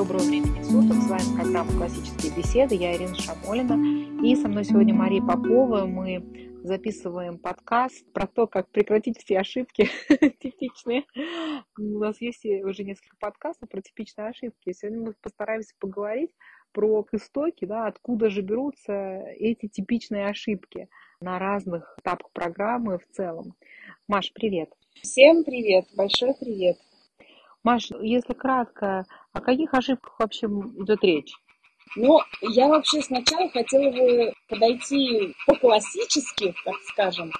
Доброго времени суток. С вами программа «Классические беседы». Я Ирина Шамолина. И со мной сегодня Мария Попова. Мы записываем подкаст про то, как прекратить все ошибки типичные. У нас есть уже несколько подкастов про типичные ошибки. Сегодня мы постараемся поговорить про истоки, да, откуда же берутся эти типичные ошибки на разных этапах программы в целом. Маш, привет. Всем привет, большой привет. Маш, если кратко, о каких ошибках вообще идет речь? Ну, я вообще сначала хотела бы подойти по-классически, так скажем.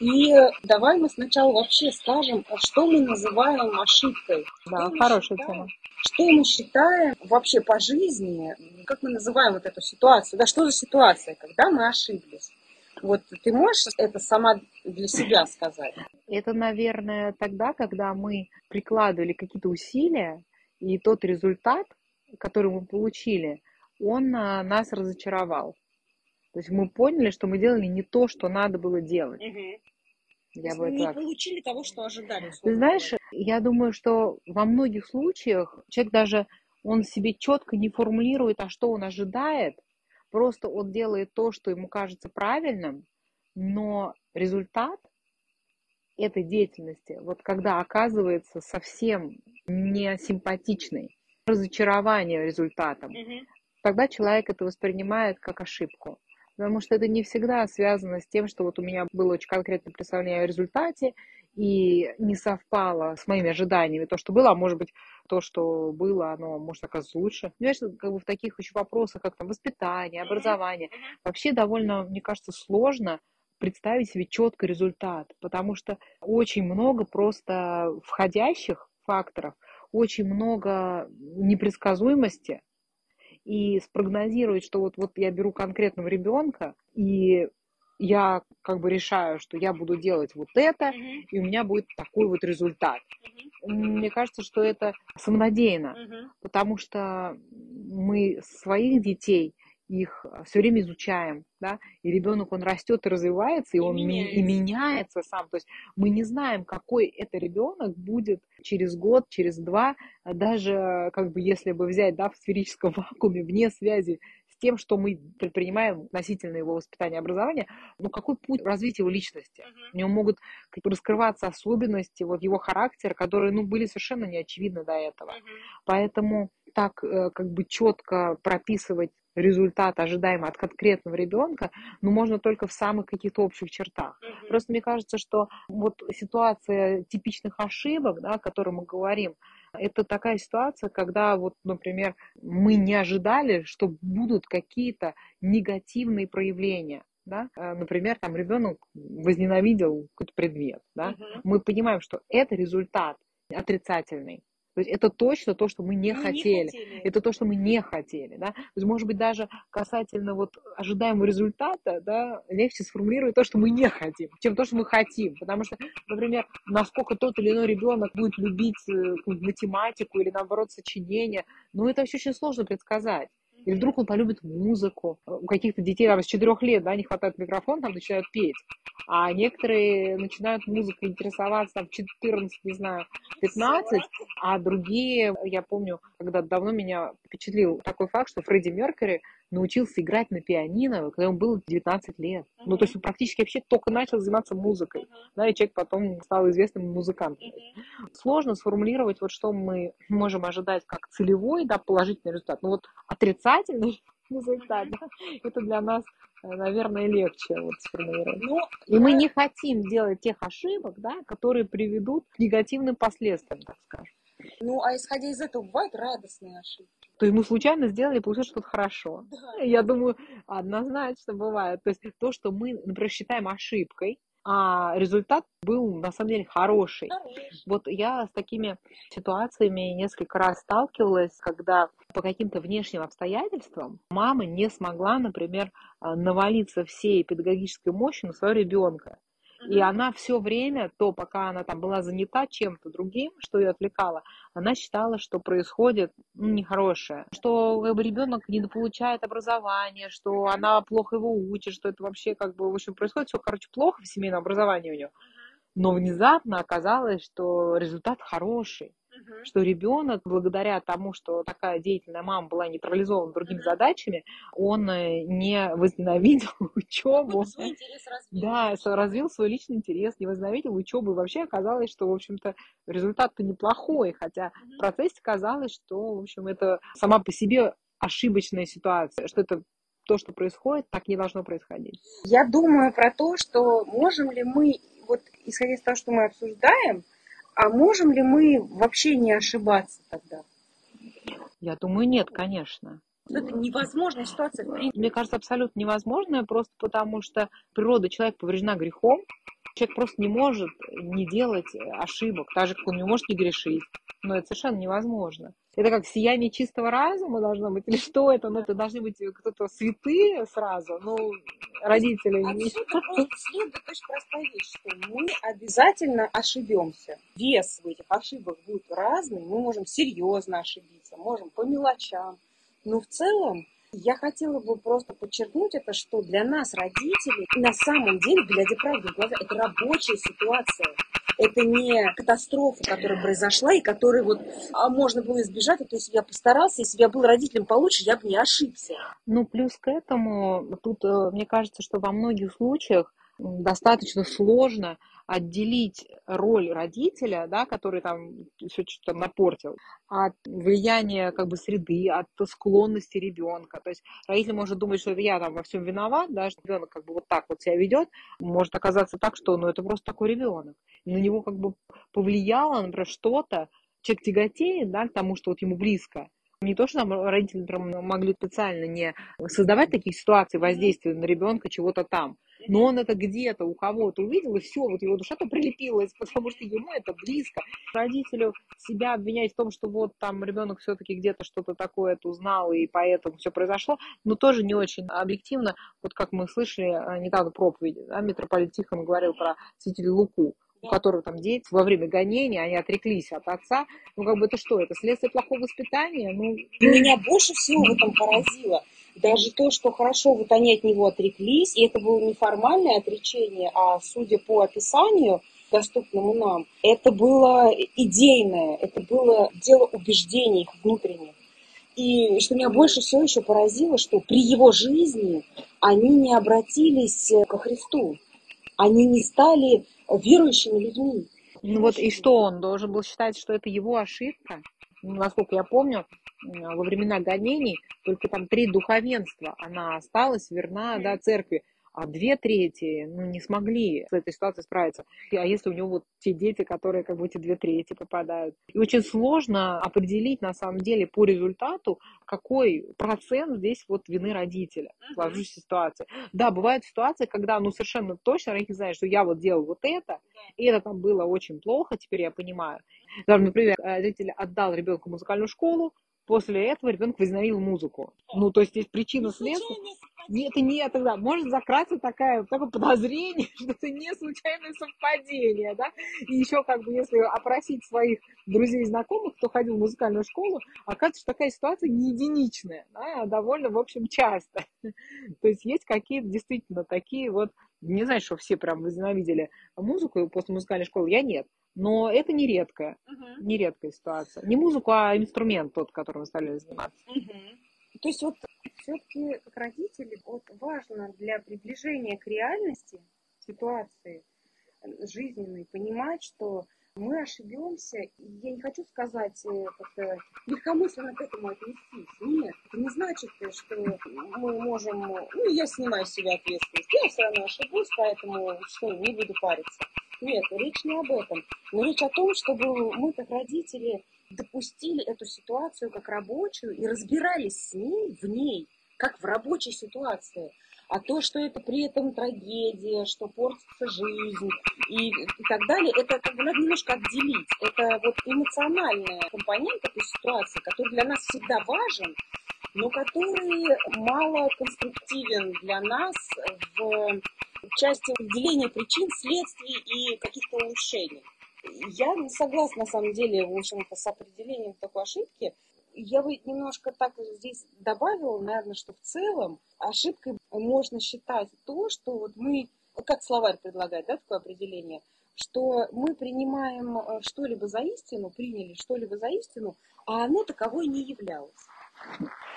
И давай мы сначала вообще скажем, что мы называем ошибкой. Да, что хорошая тема. Что мы считаем вообще по жизни, как мы называем вот эту ситуацию, да, что за ситуация, когда мы ошиблись. Вот ты можешь это сама для себя сказать? Это, наверное, тогда, когда мы прикладывали какие-то усилия, и тот результат, который мы получили, он а, нас разочаровал. То есть мы поняли, что мы делали не то, что надо было делать. Угу. Я бы не так... получили того, что ожидали. Ты знаешь, я думаю, что во многих случаях человек даже он себе четко не формулирует, а что он ожидает, Просто он делает то, что ему кажется правильным, но результат этой деятельности, вот когда оказывается совсем не симпатичный, разочарование результатом, mm тогда человек это воспринимает как ошибку. Потому что это не всегда связано с тем, что вот у меня было очень конкретное представление о результате, и не совпало с моими ожиданиями. То, что было, а может быть, то, что было, оно может оказаться лучше. Понимаешь, как бы в таких еще вопросах, как там воспитание, образование, вообще довольно, мне кажется, сложно представить себе четкий результат, потому что очень много просто входящих факторов, очень много непредсказуемости, и спрогнозировать, что вот, вот я беру конкретного ребенка, и я как бы решаю, что я буду делать вот это, uh-huh. и у меня будет такой вот результат. Uh-huh. Мне кажется, что это самонадеянно, uh-huh. потому что мы своих детей их все время изучаем, да, и ребенок, он растет и развивается, и, и он меняется. и меняется сам. То есть мы не знаем, какой это ребенок будет через год, через два, даже как бы если бы взять, да, в сферическом вакууме, вне связи тем, что мы предпринимаем относительно его воспитания и образования, ну, какой путь развития его личности? Uh-huh. У него могут раскрываться особенности вот его характера, которые, ну, были совершенно неочевидны до этого. Uh-huh. Поэтому так э, как бы четко прописывать результат ожидаемый от конкретного ребенка, ну, можно только в самых каких-то общих чертах. Uh-huh. Просто мне кажется, что вот ситуация типичных ошибок, да, о которой мы говорим, это такая ситуация, когда вот, например, мы не ожидали, что будут какие-то негативные проявления. Да? Э, например, там ребенок возненавидел какой-то предмет. Да? Uh-huh. Мы понимаем, что это результат отрицательный. То есть это точно то, что мы не, мы хотели. не хотели. Это то, что мы не хотели. Да? То есть, может быть, даже касательно вот ожидаемого результата, да, легче сформулировать то, что мы не хотим, чем то, что мы хотим. Потому что, например, насколько тот или иной ребенок будет любить э, математику или, наоборот, сочинение, ну, это очень сложно предсказать. Или вдруг он полюбит музыку. У каких-то детей там, с четырех лет да, не хватает микрофона, там начинают петь. А некоторые начинают музыкой интересоваться в 14, не знаю, 15, а другие, я помню, когда давно меня впечатлил такой факт, что Фредди Меркьюри научился играть на пианино, когда ему было 19 лет. Uh-huh. Ну, то есть он практически вообще только начал заниматься музыкой. Uh-huh. Да, и человек потом стал известным музыкантом. Uh-huh. Сложно сформулировать, вот что мы можем ожидать как целевой, да, положительный результат. Ну, вот отрицательный результат, да, это для нас, наверное, легче вот сформулировать. Ну, и мы не хотим делать тех ошибок, да, которые приведут к негативным последствиям, так скажем. Ну, а исходя из этого, бывают радостные ошибки. То мы случайно сделали, получилось что-то хорошо. Да. Я думаю, однозначно бывает. То есть то, что мы, например, считаем ошибкой, а результат был на самом деле хороший. хороший. Вот я с такими ситуациями несколько раз сталкивалась, когда по каким-то внешним обстоятельствам мама не смогла, например, навалиться всей педагогической мощью на своего ребенка. И она все время, то пока она там была занята чем-то другим, что ее отвлекало, она считала, что происходит ну, нехорошее, что как бы, ребенок недополучает образование, что она плохо его учит, что это вообще как бы, в общем, происходит все, короче, плохо в семейном образовании у нее. Но внезапно оказалось, что результат хороший. Угу. что ребенок, благодаря тому, что такая деятельная мама была не парализована другими угу. задачами, он э, не возненавидел учебу. Свой интерес развил. Да, развил свой личный интерес, не возненавидел учебу. И вообще оказалось, что, в общем-то, результат-то неплохой, хотя угу. в процессе казалось, что, в общем, это сама по себе ошибочная ситуация, что это то, что происходит, так не должно происходить. Я думаю про то, что можем ли мы, вот исходя из того, что мы обсуждаем, а можем ли мы вообще не ошибаться тогда? Я думаю, нет, конечно. Это невозможная ситуация. Мне кажется, абсолютно невозможная, просто потому что природа человека повреждена грехом. Человек просто не может не делать ошибок, так же, как он не может не грешить. Но это совершенно невозможно. Это как сияние чистого разума должно быть? Или что это? Ну, это должны быть кто-то святые сразу, ну, родители. Отсюда просто следует очень простая вещь, что мы обязательно ошибемся. Вес в этих ошибок будет разный. Мы можем серьезно ошибиться, можем по мелочам. Но в целом я хотела бы просто подчеркнуть это, что для нас, родителей, на самом деле, глядя правде в глаза, это рабочая ситуация это не катастрофа, которая произошла и которой вот а можно было избежать. То есть я постарался, если бы я был родителем получше, я бы не ошибся. Ну, плюс к этому, тут, э, мне кажется, что во многих случаях достаточно сложно отделить роль родителя, да, который там все что-то напортил, от влияния как бы среды, от склонности ребенка. То есть родитель может думать, что это я там во всем виноват, да, что ребенок как бы вот так вот себя ведет, может оказаться так, что ну, это просто такой ребенок. И на него как бы повлияло, например, что-то, человек тяготеет да, к тому, что вот ему близко, не то, что там родители например, могли специально не создавать такие ситуации воздействия на ребенка чего-то там, но он это где-то у кого-то увидел, и все, вот его душа-то прилепилась, потому что ему это близко. Родителю себя обвинять в том, что вот там ребенок все-таки где-то что-то такое узнал, и поэтому все произошло, но тоже не очень объективно. Вот как мы слышали а, недавно проповеди, да, митрополит Тихон говорил про святителя Луку, которого там дети во время гонения, они отреклись от отца. Ну, как бы это что, это следствие плохого воспитания? Ну... Меня больше всего в этом поразило даже то, что хорошо вот они от него отреклись, и это было не формальное отречение, а судя по описанию, доступному нам, это было идейное, это было дело убеждений их внутренних. И что меня больше всего еще поразило, что при его жизни они не обратились ко Христу, они не стали верующими людьми. Ну вот и что он должен был считать, что это его ошибка? Насколько я помню, во времена гонений только там три духовенства, она осталась верна да, церкви, а две трети ну, не смогли с этой ситуацией справиться. А если у него вот те дети, которые как бы эти две трети попадают? И очень сложно определить на самом деле по результату, какой процент здесь вот вины родителя в сложившейся ситуации. Да, бывают ситуации, когда ну совершенно точно родитель знает, что я вот делал вот это, и это там было очень плохо, теперь я понимаю. Даже, например, родитель отдал ребенку музыкальную школу, После этого ребенок возненавидел музыку. Ну, то есть есть причина следствия. Нет, нет, тогда может закраться такая, такое подозрение, что это не случайное совпадение, да? И еще как бы если опросить своих друзей и знакомых, кто ходил в музыкальную школу, оказывается, что такая ситуация не единичная, да, а довольно, в общем, часто. То есть есть какие-то действительно такие вот, не знаю, что все прям возненавидели музыку после музыкальной школы, я нет. Но это не редкая, uh-huh. не редкая ситуация. Не музыку, а инструмент тот, которым вы стали заниматься. Uh-huh. То есть вот все-таки как родители вот важно для приближения к реальности ситуации жизненной понимать, что мы ошибемся, я не хочу сказать э, как-то легкомысленно к этому отнестись. Нет, это не значит, что мы можем, ну, я снимаю с себя ответственность, я все равно ошибусь, поэтому что, не буду париться. Нет, речь не об этом. Но речь о том, чтобы мы, как родители, допустили эту ситуацию как рабочую и разбирались с ней, в ней, как в рабочей ситуации. А то, что это при этом трагедия, что портится жизнь и, и так далее, это как бы надо немножко отделить. Это вот эмоциональная компонент этой ситуации, который для нас всегда важен, но который мало конструктивен для нас в части определения причин, следствий и каких-то улучшений. Я не согласна, на самом деле, в общем-то, с определением такой ошибки. Я бы немножко так здесь добавила, наверное, что в целом ошибкой можно считать то, что вот мы, как словарь предлагает, да, такое определение, что мы принимаем э, что-либо за истину, приняли что-либо за истину, а оно таковой не являлось.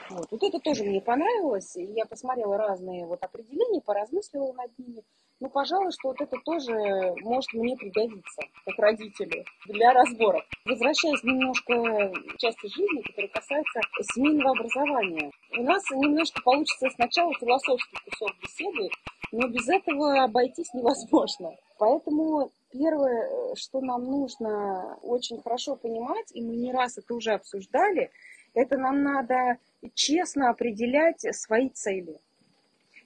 Вот. вот это тоже мне понравилось. Я посмотрела разные вот определения, поразмыслила над ними. Ну, пожалуй, что вот это тоже может мне пригодиться, как родителю, для разборов. Возвращаясь немножко к части жизни, которая касается семейного образования. У нас немножко получится сначала философский кусок беседы, но без этого обойтись невозможно. Поэтому первое, что нам нужно очень хорошо понимать, и мы не раз это уже обсуждали, это нам надо честно определять свои цели.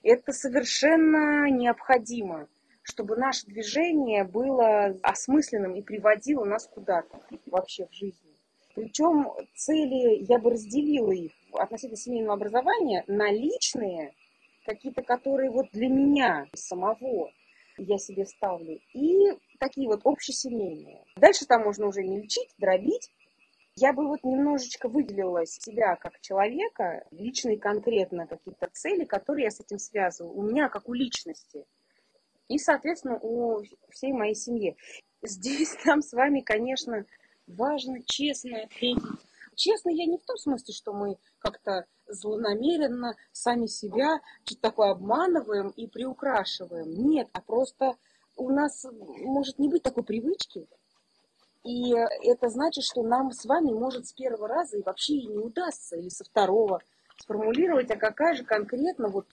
Это совершенно необходимо, чтобы наше движение было осмысленным и приводило нас куда-то вообще в жизни. Причем цели, я бы разделила их относительно семейного образования на личные, какие-то, которые вот для меня самого я себе ставлю, и такие вот общесемейные. Дальше там можно уже не лечить, дробить, я бы вот немножечко выделила себя как человека, личные конкретно какие-то цели, которые я с этим связываю. У меня как у личности. И, соответственно, у всей моей семьи. Здесь нам с вами, конечно, важно честно ответить. Честно я не в том смысле, что мы как-то злонамеренно сами себя что-то такое обманываем и приукрашиваем. Нет, а просто у нас может не быть такой привычки, и это значит, что нам с вами может с первого раза и вообще и не удастся, или со второго сформулировать, а какая же конкретно вот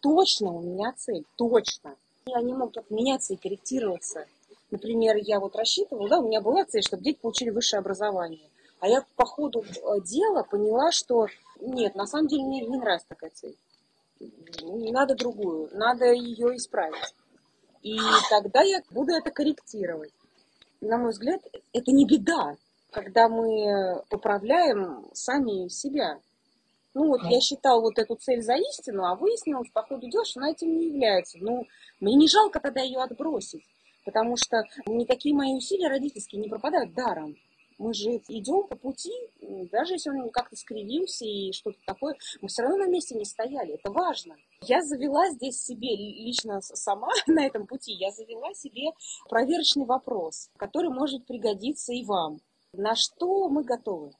точно у меня цель, точно. И они могут меняться и корректироваться. Например, я вот рассчитывала, да, у меня была цель, чтобы дети получили высшее образование. А я по ходу э, дела поняла, что нет, на самом деле мне не нравится такая цель. Надо другую, надо ее исправить. И тогда я буду это корректировать на мой взгляд, это не беда, когда мы поправляем сами себя. Ну вот я считал вот эту цель за истину, а выяснилось по ходу дела, что она этим не является. Ну, мне не жалко тогда ее отбросить, потому что никакие мои усилия родительские не пропадают даром мы же идем по пути, даже если он как-то скривился и что-то такое, мы все равно на месте не стояли, это важно. Я завела здесь себе, лично сама на этом пути, я завела себе проверочный вопрос, который может пригодиться и вам. На что мы готовы?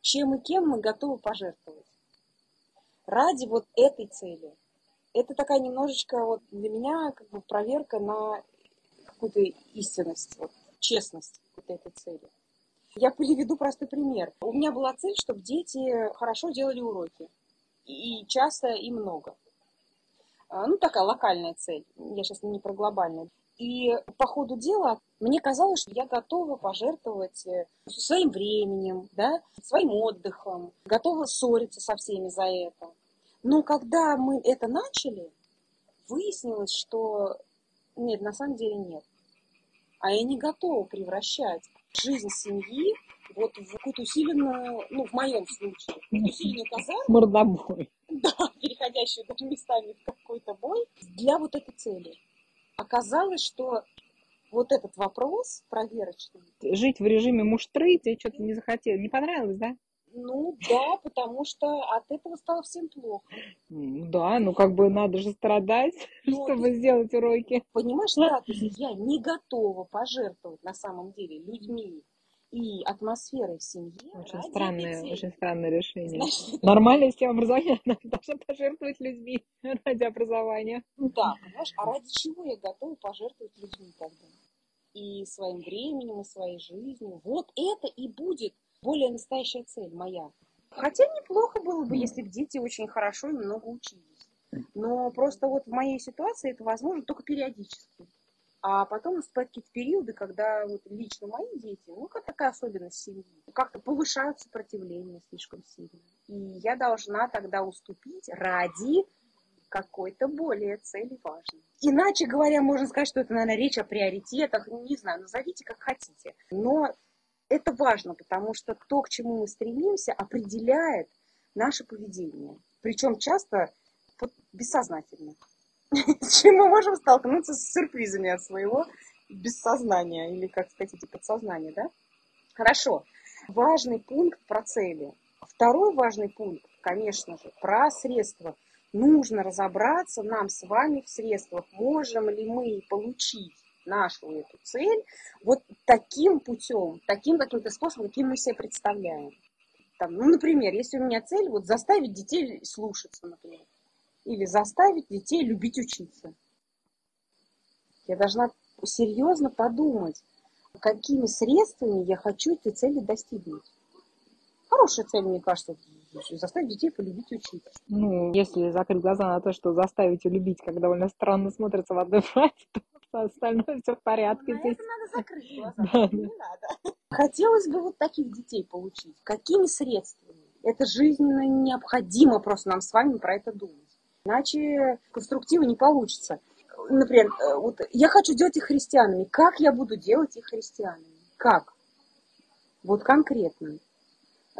Чем и кем мы готовы пожертвовать? Ради вот этой цели. Это такая немножечко вот для меня как бы проверка на какую-то истинность, вот, честность вот этой цели. Я приведу простой пример. У меня была цель, чтобы дети хорошо делали уроки. И часто, и много. А, ну, такая локальная цель. Я сейчас не про глобальную. И по ходу дела мне казалось, что я готова пожертвовать э, своим временем, да, своим отдыхом, готова ссориться со всеми за это. Но когда мы это начали, выяснилось, что нет, на самом деле нет. А я не готова превращать жизнь семьи вот в какую-то усиленную, ну, в моем случае, в усиленную казарму. Мордобой. Да, переходящую даже местами в какой-то бой для вот этой цели. Оказалось, что вот этот вопрос проверочный. Жить в режиме муштры тебе что-то не захотелось, не понравилось, да? Ну да, потому что от этого стало всем плохо. Да, ну как бы надо же страдать, ну, чтобы ты, сделать уроки. Понимаешь, да, то есть я не готова пожертвовать на самом деле людьми и атмосферой в семье. Очень странное, детей. очень странное решение. Значит, Нормальная система образования должна пожертвовать людьми ради образования. Да, понимаешь, а ради чего я готова пожертвовать людьми тогда? И своим временем, и своей жизнью. Вот это и будет более настоящая цель моя. Хотя неплохо было бы, если бы дети очень хорошо и много учились. Но просто вот в моей ситуации это возможно только периодически. А потом наступают какие-то периоды, когда вот лично мои дети, ну, как такая особенность семьи, как-то повышают сопротивление слишком сильно. И я должна тогда уступить ради какой-то более цели важной. Иначе говоря, можно сказать, что это, наверное, речь о приоритетах, не знаю, назовите как хотите. Но это важно, потому что то, к чему мы стремимся, определяет наше поведение. Причем часто бессознательно. С чем мы можем столкнуться с сюрпризами от своего бессознания, или, как хотите, подсознания, да? Хорошо. Важный пункт про цели. Второй важный пункт, конечно же, про средства. Нужно разобраться нам с вами в средствах. Можем ли мы получить нашу эту цель вот таким путем, таким каким-то способом, каким мы себе представляем. Там, ну, например, если у меня цель вот заставить детей слушаться, например, или заставить детей любить учиться. Я должна серьезно подумать, какими средствами я хочу этой цели достигнуть. Хорошая цель, мне кажется, заставить детей полюбить учиться. Ну, если закрыть глаза на то, что заставить любить, как довольно странно смотрится в одной фразе, то остальное все в порядке. На Здесь... это надо закрыть глаза, да, не надо. Хотелось бы вот таких детей получить. Какими средствами? Это жизненно необходимо просто нам с вами про это думать. Иначе конструктива не получится. Например, э, вот я хочу делать их христианами. Как я буду делать их христианами? Как? Вот конкретно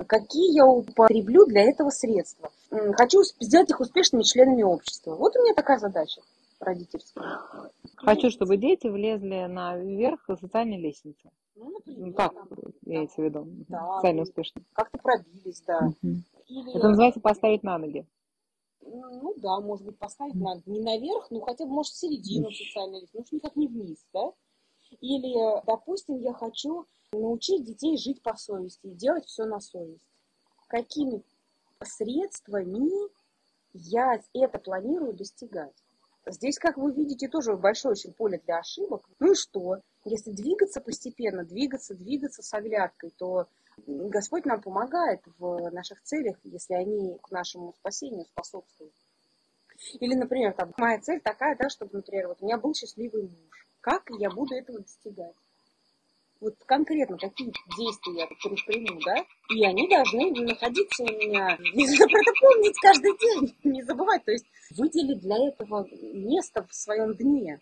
какие я употреблю для этого средства. Хочу сделать их успешными членами общества. Вот у меня такая задача родительская. Хочу, чтобы дети влезли наверх социальной лестницы. Ну, например, как там, имеется в виду? Да, Социально успешно. Как-то пробились, да. Угу. Или... Это называется поставить на ноги. Ну да, может быть, поставить на не наверх, ну хотя бы, может, в середину социальной лестницы, ну никак не вниз, да? Или, допустим, я хочу научить детей жить по совести и делать все на совесть. Какими средствами я это планирую достигать? Здесь, как вы видите, тоже большое очень поле для ошибок. Ну и что? Если двигаться постепенно, двигаться, двигаться с оглядкой, то Господь нам помогает в наших целях, если они к нашему спасению способствуют. Или, например, там, моя цель такая, да, чтобы, например, вот у меня был счастливый муж. Как я буду этого достигать? Вот конкретно какие действия я предприму, да, и они должны находиться у меня, не помнить каждый день, не забывать, то есть выделить для этого место в своем дне,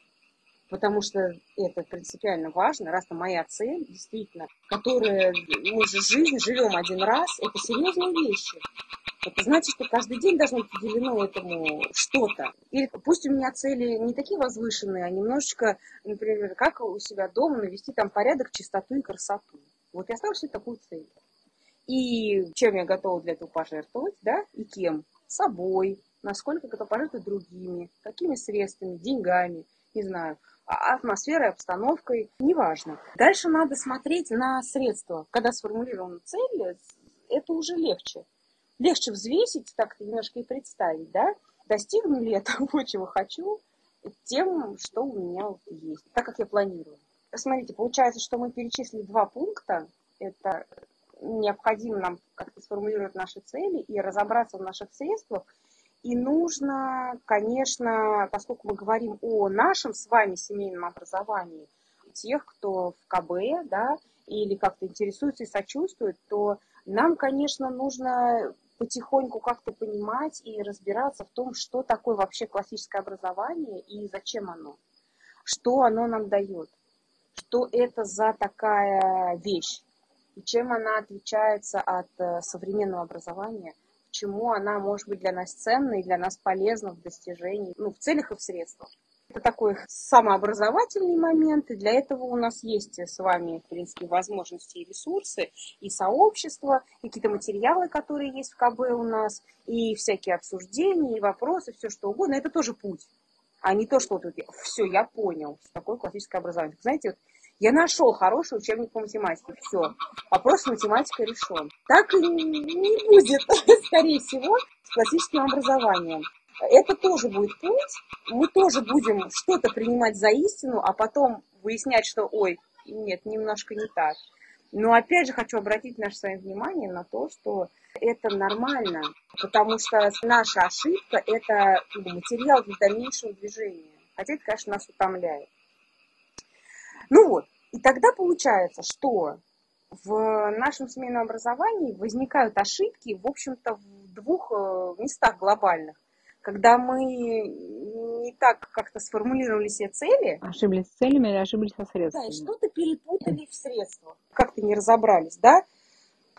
потому что это принципиально важно, раз это моя цель, действительно, которая, мы же жизнь живем один раз, это серьезные вещи. Это значит, что каждый день должно быть уделено этому что-то. Или пусть у меня цели не такие возвышенные, а немножечко, например, как у себя дома навести там порядок, чистоту и красоту. Вот я ставлю себе такую цель. И чем я готова для этого пожертвовать, да, и кем? Собой, насколько готова пожертвовать другими, какими средствами, деньгами, не знаю, а, атмосферой, обстановкой, неважно. Дальше надо смотреть на средства. Когда сформулирована цель, это уже легче легче взвесить, так-то немножко и представить, да, достигну ли я того, чего хочу, тем, что у меня вот есть, так как я планирую. Смотрите, получается, что мы перечислили два пункта. Это необходимо нам как-то сформулировать наши цели и разобраться в наших средствах. И нужно, конечно, поскольку мы говорим о нашем с вами семейном образовании, тех, кто в КБ, да, или как-то интересуется и сочувствует, то нам, конечно, нужно потихоньку как-то понимать и разбираться в том, что такое вообще классическое образование и зачем оно, что оно нам дает, что это за такая вещь, и чем она отличается от э, современного образования, чему она может быть для нас ценна и для нас полезна в достижении, ну, в целях и в средствах. Это такой самообразовательный момент, и для этого у нас есть с вами, в принципе, возможности и ресурсы, и сообщество, и какие-то материалы, которые есть в КБ у нас, и всякие обсуждения, и вопросы, все что угодно. Это тоже путь, а не то, что вот все, я понял, такое классическое образование. Знаете, вот я нашел хороший учебник по математике, все, вопрос с математикой решен. Так и не будет, скорее всего, с классическим образованием это тоже будет путь, мы тоже будем что-то принимать за истину, а потом выяснять, что, ой, нет, немножко не так. Но опять же хочу обратить наше свое внимание на то, что это нормально, потому что наша ошибка – это ну, материал для дальнейшего движения. Хотя это, конечно, нас утомляет. Ну вот, и тогда получается, что в нашем семейном образовании возникают ошибки, в общем-то, в двух э, местах глобальных когда мы не так как-то сформулировали себе цели. Ошиблись с целями или ошиблись со средствами. Да, что-то перепутали в средствах. Как-то не разобрались, да?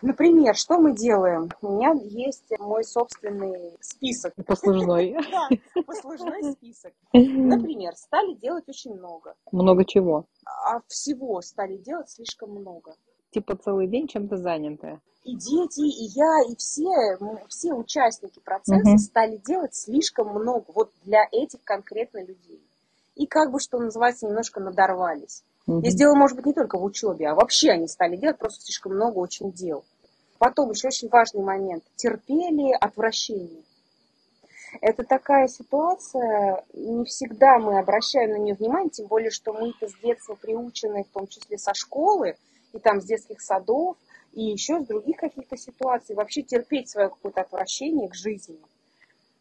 Например, что мы делаем? У меня есть мой собственный список. Послужной. Да, послужной список. Например, стали делать очень много. Много чего? А всего стали делать слишком много типа целый день чем-то занятая. И дети, и я, и все, все участники процесса угу. стали делать слишком много вот для этих конкретно людей. и как бы, что называется, немножко надорвались. Мгм. Здесь дело может быть не только в учебе, а вообще они стали делать просто слишком много очень дел. Потом еще очень важный момент. Терпели отвращение. Это такая ситуация, не всегда мы обращаем на нее внимание, тем более, что мы-то с детства приучены, в том числе со школы, и там с детских садов, и еще с других каких-то ситуаций, вообще терпеть свое какое-то отвращение к жизни.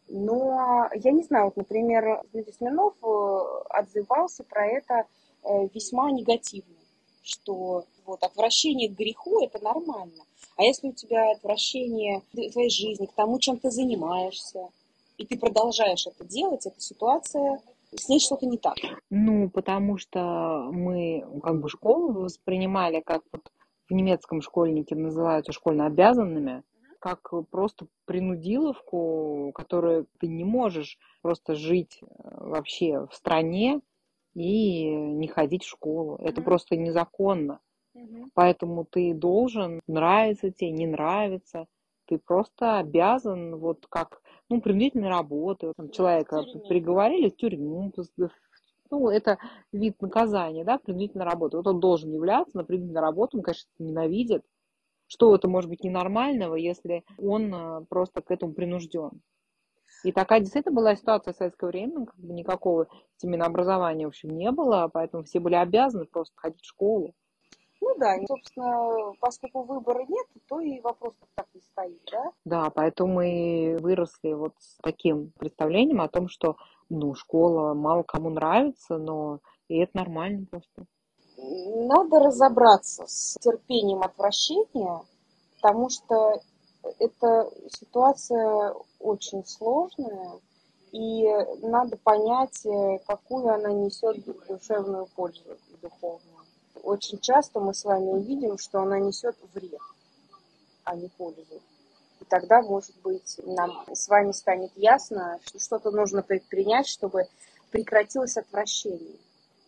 Но я не знаю, вот, например, Дмитрий Смирнов э, отзывался про это э, весьма негативно, что вот отвращение к греху – это нормально. А если у тебя отвращение к твоей жизни, к тому, чем ты занимаешься, и ты продолжаешь это делать, эта ситуация, с ней что-то не так. Ну, потому что мы как бы школу воспринимали, как вот в немецком школьники называются школьно обязанными, как просто принудиловку, которую ты не можешь просто жить э, вообще в стране и не ходить в школу. Это Мгм. просто незаконно. Поэтому ты должен, нравится тебе, не нравится, ты просто обязан, вот как, ну, принудительной работы, там человека приговорили в тюрьму, ну, это вид наказания, да, принудительной работы. Вот он должен являться на принудительную работу, он, конечно, ненавидит. Что это может быть ненормального, если он э, просто к этому принужден? И такая действительно была ситуация в советское время, как бы никакого семейного образования, в общем, не было, поэтому все были обязаны просто ходить в школу. Ну да, собственно, поскольку выбора нет, то и вопрос так не стоит, да? Да, поэтому мы выросли вот с таким представлением о том, что, ну, школа мало кому нравится, но и это нормально просто. Надо разобраться с терпением отвращения, потому что эта ситуация очень сложная, и надо понять, э, какую она несет душевную пользу и духовную. Очень часто мы с вами увидим, что она несет вред, а не пользу. И тогда, может быть, нам с вами станет ясно, что что-то нужно предпринять, чтобы прекратилось отвращение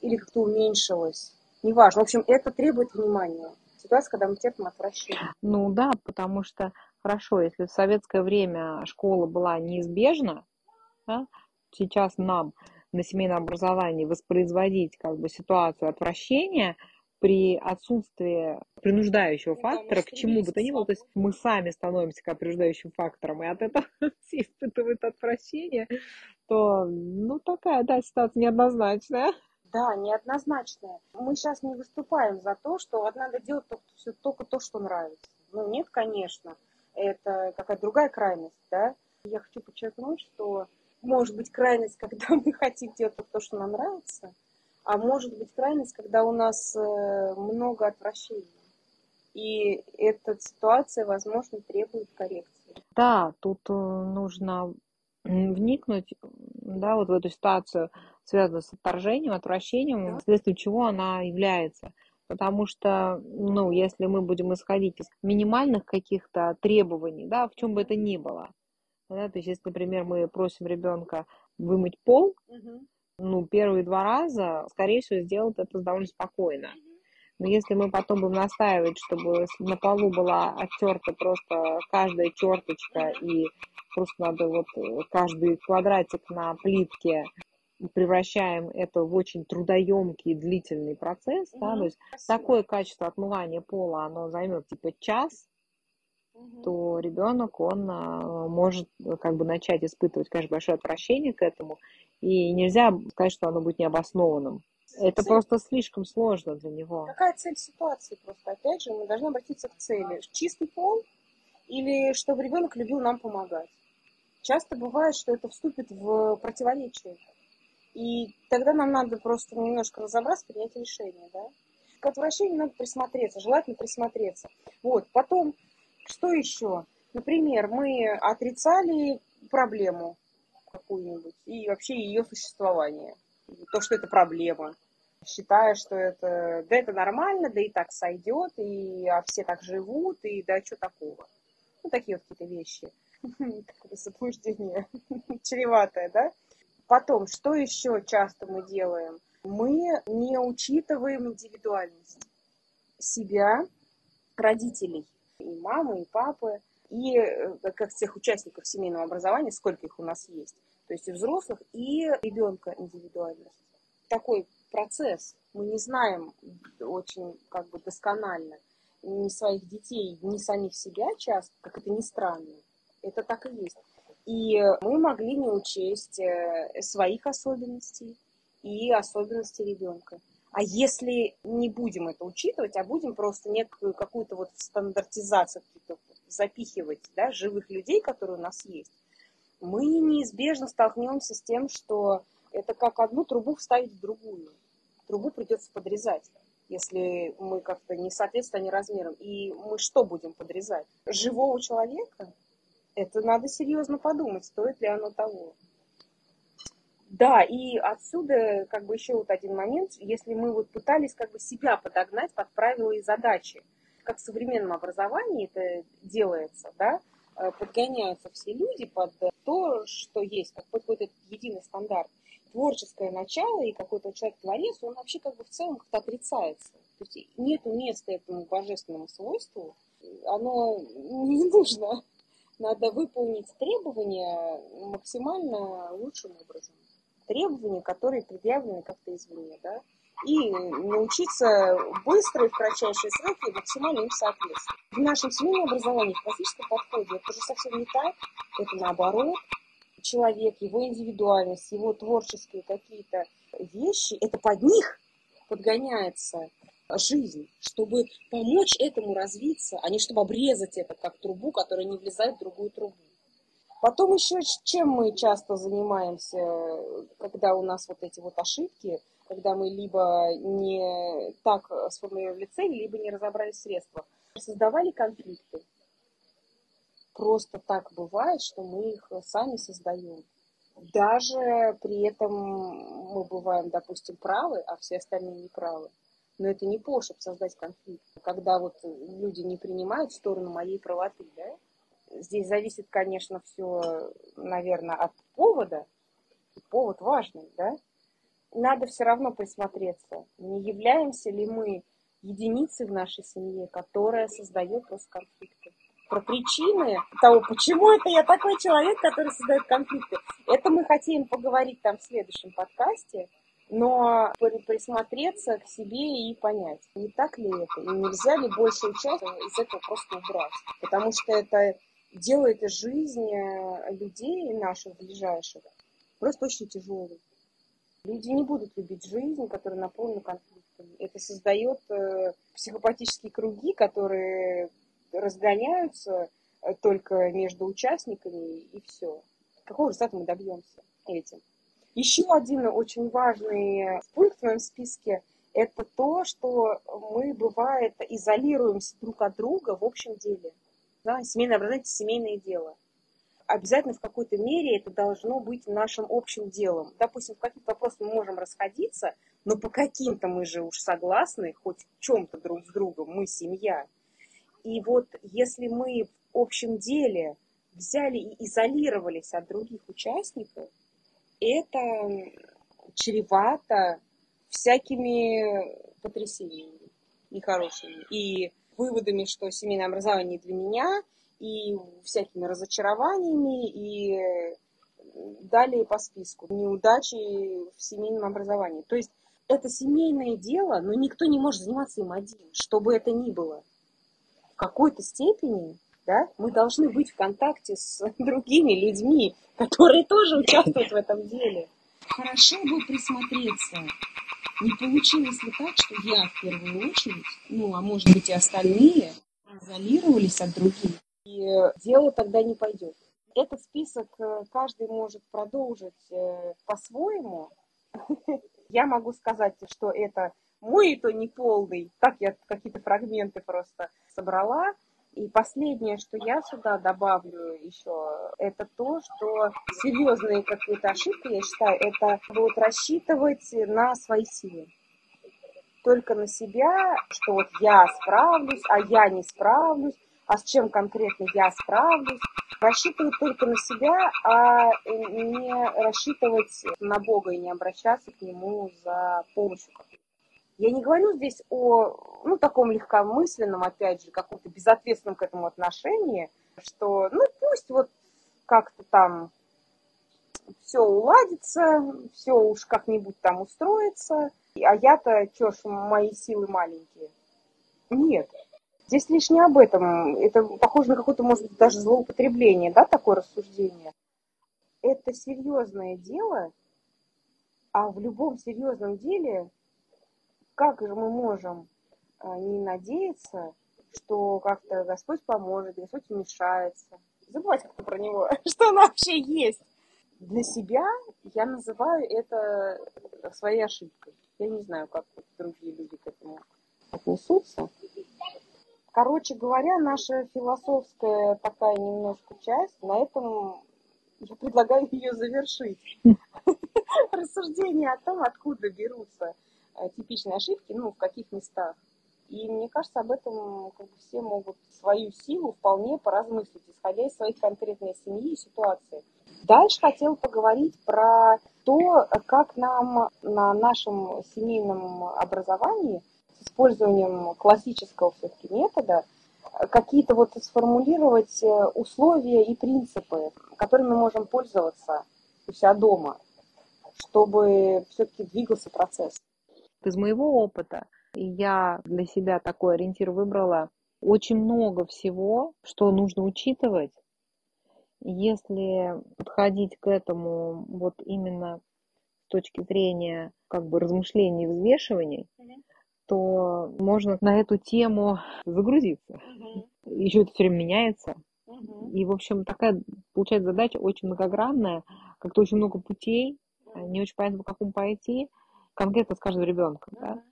или как-то уменьшилось. Неважно. В общем, это требует внимания. Ситуация, когда мы терпим отвращение. Ну да, потому что, хорошо, если в советское время школа была неизбежна, да, сейчас нам на семейном образовании воспроизводить как бы ситуацию отвращения при отсутствии принуждающего Ну фактора к чему бы то ни было, то есть мы сами становимся как принуждающим фактором, и от этого все испытывают отвращение, то, ну, такая, да, ситуация неоднозначная. Да, неоднозначная. Мы сейчас не выступаем за то, что вот надо делать только, всё- только то, что нравится. Ну, нет, конечно. Это какая-то другая крайность, да. Я хочу подчеркнуть, что может быть крайность, когда мы хотим делать только то, что нам нравится, а может быть крайность, когда у нас э, много отвращения. И эта ситуация, возможно, требует коррекции. Да, тут э, нужно вникнуть, да, вот в эту ситуацию, связанную с отторжением, отвращением, Да. вследствие чего она является. Потому что, ну, если мы будем исходить из минимальных каких-то требований, да, в чем бы это ни было, да, то есть, если, например, мы просим ребенка вымыть пол, ну, первые два раза, скорее всего, сделать это довольно спокойно. Но если мы потом будем настаивать, чтобы на полу была оттерта просто каждая черточка, и просто надо вот э, каждый квадратик на плитке превращаем это в очень трудоемкий и длительный процесс, да, Мгм. то есть Спасибо. такое качество отмывания пола, оно займет типа час, Мгм. то ребенок, он а, может э, как бы начать испытывать, конечно, большое отвращение к этому, и нельзя сказать, что оно будет необоснованным. Это Цель- просто слишком сложно для него. Какая цель ситуации просто? Опять же, мы должны обратиться к цели. Чистый пол или чтобы ребенок любил нам помогать? Часто бывает, что это вступит в противоречие. И тогда нам надо просто немножко разобраться, принять решение, да? К отвращению надо присмотреться, желательно присмотреться. Вот, потом, что еще? Например, мы отрицали проблему какую-нибудь и вообще ее существование. То, что это проблема. Считая, что это, да это нормально, да и так сойдет, и а все так живут, и да что такого. Ну, такие вот какие-то вещи. Такое заблуждение чреватое, да? Потом, что еще часто мы делаем? Мы не учитываем индивидуальность себя, родителей, и мамы, и папы, и э, как всех участников семейного образования, сколько их у нас есть, то есть и взрослых, и ребенка индивидуальность. такой процесс. Мы не знаем очень как бы досконально ни своих детей, ни самих себя часто, как это ни странно. Это так и есть. И мы могли не учесть э, своих особенностей и особенностей ребенка. А если не будем это учитывать, а будем просто некую какую-то вот стандартизацию запихивать да, живых людей, которые у нас есть, мы неизбежно столкнемся с тем, что это как одну трубу вставить в другую. Трубу придется подрезать, если мы как-то не соответствуем размерам. И мы что будем подрезать? Живого человека? Это надо серьезно подумать, стоит ли оно того. Да, и отсюда как бы еще вот один момент, если мы вот пытались как бы себя подогнать под правила и задачи, как в современном образовании это делается, да, подгоняются все люди под то, что есть, как под какой-то единый стандарт. Творческое начало и какой-то человек-творец, он вообще как бы в целом как-то отрицается. То есть нету места этому божественному свойству, оно не нужно. Надо выполнить требования максимально лучшим образом. Требования, которые предъявлены как-то извне, да, и научиться быстро и в кратчайшие сроки максимально им соответствовать. В нашем семейном образовании, в классическом подходе, это же совсем не так, это наоборот. Человек, его индивидуальность, его творческие какие-то вещи, это под них подгоняется жизнь, чтобы помочь этому развиться, а не чтобы обрезать это как трубу, которая не влезает в другую трубу. Потом еще чем мы часто занимаемся, когда у нас вот эти вот ошибки, когда мы либо не так сформулировали цель, либо не разобрали средства. Создавали конфликты. Просто так бывает, что мы их сами создаем. Даже при этом мы бываем, допустим, правы, а все остальные неправы. Но это не повод, создать конфликт. Когда вот люди не принимают сторону моей правоты, да? Здесь зависит, конечно, все, наверное, от повода. Повод важный, да? Надо все равно присмотреться, не являемся ли мы единицей в нашей семье, которая создает просто конфликты. Про причины того, почему это я такой человек, который создает конфликты, это мы хотим поговорить там в следующем подкасте но присмотреться к себе и понять, не так ли это, и нельзя ли большую часть из этого просто убрать, потому что это делает жизнь э, людей наших ближайших просто очень тяжелой. Люди не будут любить жизнь, которая наполнена конфликтами. Это создает э, психопатические круги, которые разгоняются э, только между участниками, и все. Какого результата мы добьемся этим? Еще один очень важный пункт в моем списке – это то, что мы, бывает, изолируемся друг от друга в общем деле. Да, семейное образование – это семейное дело. Обязательно в какой-то мере это должно быть нашим общим делом. Допустим, в каких-то вопросах мы можем расходиться, но по каким-то мы же уж согласны, хоть в чем-то друг с другом, мы семья. И вот если мы в общем деле взяли и изолировались от других участников – это чревато всякими потрясениями нехорошими. И выводами, что семейное образование для меня, и всякими разочарованиями, и далее по списку. Неудачи в семейном образовании. То есть это семейное дело, но никто не может заниматься им один, что бы это ни было. В какой-то степени да, мы должны быть в контакте с другими людьми, которые тоже участвуют в этом деле. Хорошо бы присмотреться. Не получилось ли так, что я в первую очередь, ну, а может быть и остальные, изолировались от других, и дело тогда не пойдет. Этот список э, каждый может продолжить э, по-своему. Я могу сказать, что это мой то не полный, так я какие-то фрагменты просто собрала. И последнее, что я сюда добавлю еще, это то, что серьезные какие-то ошибки, я считаю, это вот рассчитывать на свои силы. Только на себя, что вот я справлюсь, а я не справлюсь, а с чем конкретно я справлюсь. Рассчитывать только на себя, а не рассчитывать на Бога и не обращаться к Нему за помощью я не говорю здесь о ну, таком легкомысленном, опять же, каком-то безответственном к этому отношении, что, ну, пусть вот как-то там все уладится, все уж как-нибудь там устроится, а я-то, чё ж, мои силы маленькие. Нет, здесь лишь не об этом. Это похоже на какое-то, может быть, даже злоупотребление, да, такое рассуждение. Это серьезное дело, а в любом серьезном деле, как же мы можем а, не надеяться, что как-то Господь поможет, Господь вмешается. Забывать как-то про него, что он вообще есть. Для себя я называю это своей ошибкой. Я не знаю, как другие люди к этому отнесутся. Короче говоря, наша философская такая немножко часть, на этом я предлагаю ее завершить. Рассуждение о том, откуда берутся э, типичные ошибки, ну, в каких местах. И мне кажется, об этом как бы, все могут свою силу вполне поразмыслить, исходя из своих конкретной семьи и ситуации. Дальше хотел поговорить про то, как нам на нашем семейном образовании использованием классического все-таки метода какие-то вот сформулировать э, условия и принципы, которыми мы можем пользоваться у себя дома, чтобы все-таки двигался процесс. Из моего опыта я для себя такой ориентир выбрала. Очень много всего, что нужно учитывать, если подходить к этому вот именно с точки зрения как бы размышлений и взвешиваний, mm-hmm. То можно на эту тему загрузиться. Mm-hmm. Еще это все время меняется. Mm-hmm. И, в общем, такая получается задача очень многогранная, как-то очень много путей, не очень понятно, по какому пойти, конкретно с каждым ребенком. Mm-hmm. Да?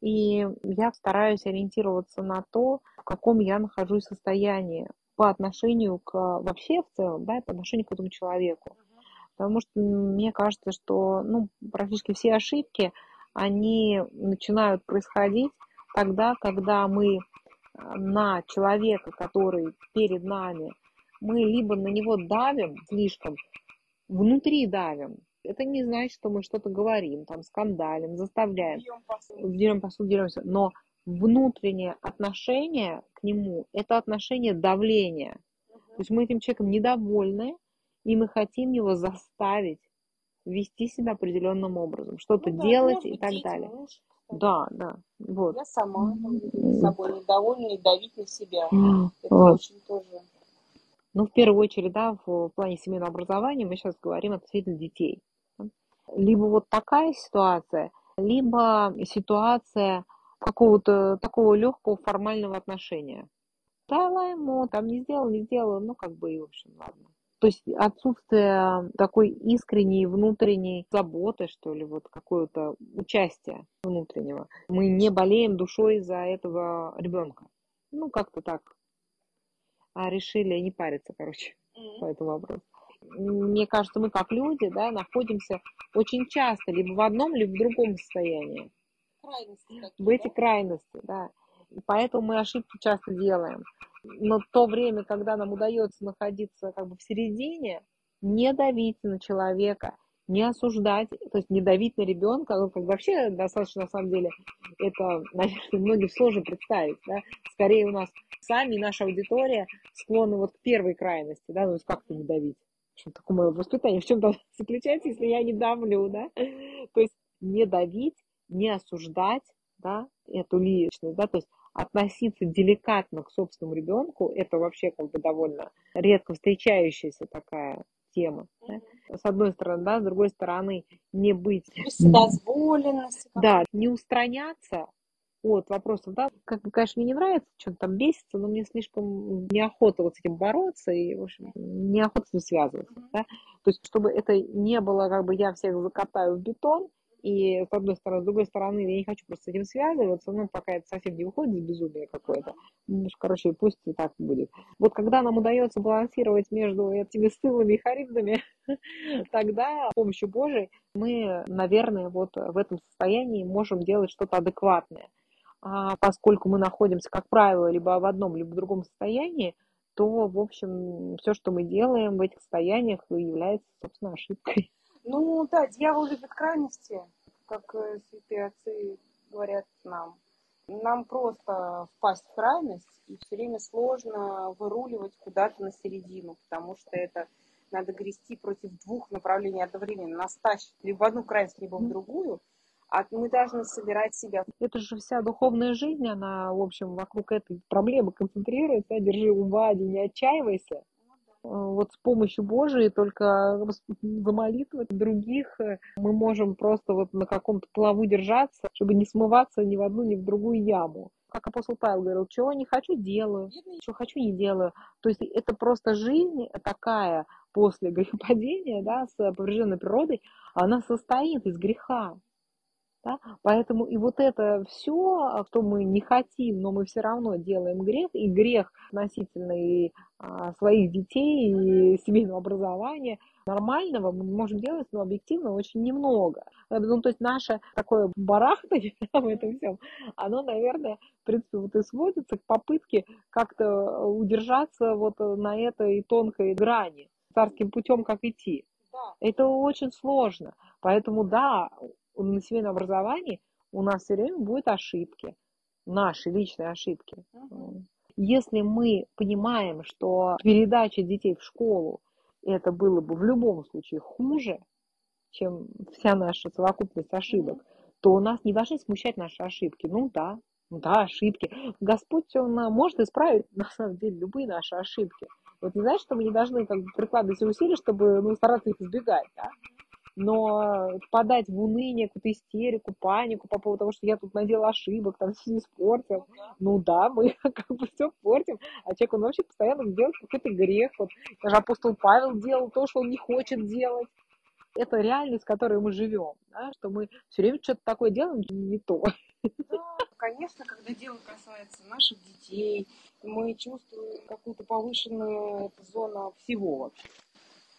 И я стараюсь ориентироваться на то, в каком я нахожусь состоянии по отношению к вообще в целом, да, по отношению к этому человеку. Потому что мне кажется, что ну, практически все ошибки, они начинают происходить тогда, когда мы а, на человека, который перед нами, мы либо на него давим слишком, внутри давим, это не значит, что мы что-то говорим, там, скандалим, заставляем, дерем посуду, деремся. Но внутреннее отношение к нему – это отношение давления. То есть мы этим человеком недовольны, и мы хотим его заставить вести себя определенным образом, что-то ну, да, делать и так далее. Муж, да, да. Вот. Я сама с собой недовольна и давить на себя. Это вот. очень тоже. Ну, в первую очередь, да, в, в плане семейного образования мы сейчас говорим относительно детей. Либо вот такая ситуация, либо ситуация какого-то такого легкого формального отношения. Да, ему там не сделал, не сделал, ну как бы и в общем, ладно. То есть отсутствие такой искренней внутренней заботы, что ли, вот какое-то участие внутреннего. Мы не болеем душой за этого ребенка. Ну, как-то так. А решили не париться, короче, mm-hmm. по этому вопросу мне кажется, мы как люди, да, находимся очень часто либо в одном, либо в другом состоянии. Крайности в эти да? крайности, да. И поэтому мы ошибки часто делаем. Но то время, когда нам удается находиться как бы в середине, не давить на человека, не осуждать, то есть не давить на ребенка, ну, как вообще достаточно, на самом деле, это, наверное, многим сложно представить, да, скорее у нас сами, наша аудитория склонны вот к первой крайности, да, ну, то есть как-то не давить? Общем, такое мое воспитание. В чем то заключается, если я не давлю, да? То есть не давить, не осуждать, да, эту личность, да, то есть относиться деликатно к собственному ребенку, это вообще как бы довольно редко встречающаяся такая тема. Да? С одной стороны, да, с другой стороны, не быть... Вседозволенность. Да, не устраняться от вопросов, да, как бы, конечно, мне не нравится, что-то там бесится, но мне слишком неохота вот с этим бороться и, в общем, неохота с этим связываться, да, то есть, чтобы это не было, как бы, я всех закатаю в бетон, и с одной стороны, с другой стороны, я не хочу просто с этим связываться, ну, пока это совсем не выходит из безумия какое-то. Ну, короче, пусть и так будет. Вот когда нам удается балансировать между этими стылами и харизмами, тогда с помощью Божией мы, наверное, вот в этом состоянии можем делать что-то адекватное а поскольку мы находимся, как правило, либо в одном, либо в другом состоянии, то, в общем, все, что мы делаем в этих состояниях, является, собственно, ошибкой. Ну да, дьявол любит крайности, как э, святые отцы говорят нам. Нам просто впасть в крайность, и все время сложно выруливать куда-то на середину, потому что это надо грести против двух направлений одновременно. Нас тащит либо в одну крайность, либо в другую. А мы должны собирать себя. Это же вся духовная жизнь, она, в общем, вокруг этой проблемы концентрируется. Держи уваги, не отчаивайся. Вот с помощью Божией, только за молитвы других э, мы можем просто вот на каком-то плаву держаться, чтобы не смываться ни в одну, ни в другую яму. Как апостол Павел говорил, чего не хочу, делаю, что хочу, не делаю. То есть это просто жизнь такая после грехопадения, да, с поврежденной природой, она состоит из греха. Да? Поэтому и вот это все, что мы не хотим, но мы все равно делаем грех, и грех относительно и а, своих детей, и семейного образования, нормального мы можем делать, но объективно очень немного. Ну, то есть наше такое барахтание в этом всем, оно, наверное, в принципе, вот и сводится к попытке как-то удержаться вот на этой тонкой грани, царским путем как идти. Это очень сложно. Поэтому, да, на семейном образовании у нас все время будут ошибки, наши личные ошибки. Uh-huh. Если мы понимаем, что передача детей в школу это было бы в любом случае хуже, чем вся наша совокупность ошибок, то у нас не должны смущать наши ошибки. Ну да, ну да, ошибки. Господь, Он может исправить, на самом деле, любые наши ошибки. Вот не значит, что мы не должны как бы, прикладывать усилия, чтобы ну, стараться их избегать. Да? Но подать в уныние, какую-то истерику, панику по поводу того, что я тут надел ошибок, там все испортил. Ну да, мы как бы все портим, а человек, он вообще постоянно делает какой-то грех. Вот даже апостол Павел делал то, что он не хочет делать. Это реальность, в которой мы живем, да, что мы все время что-то такое делаем не то. Да, конечно, когда дело касается наших детей, мы чувствуем какую-то повышенную зону всего.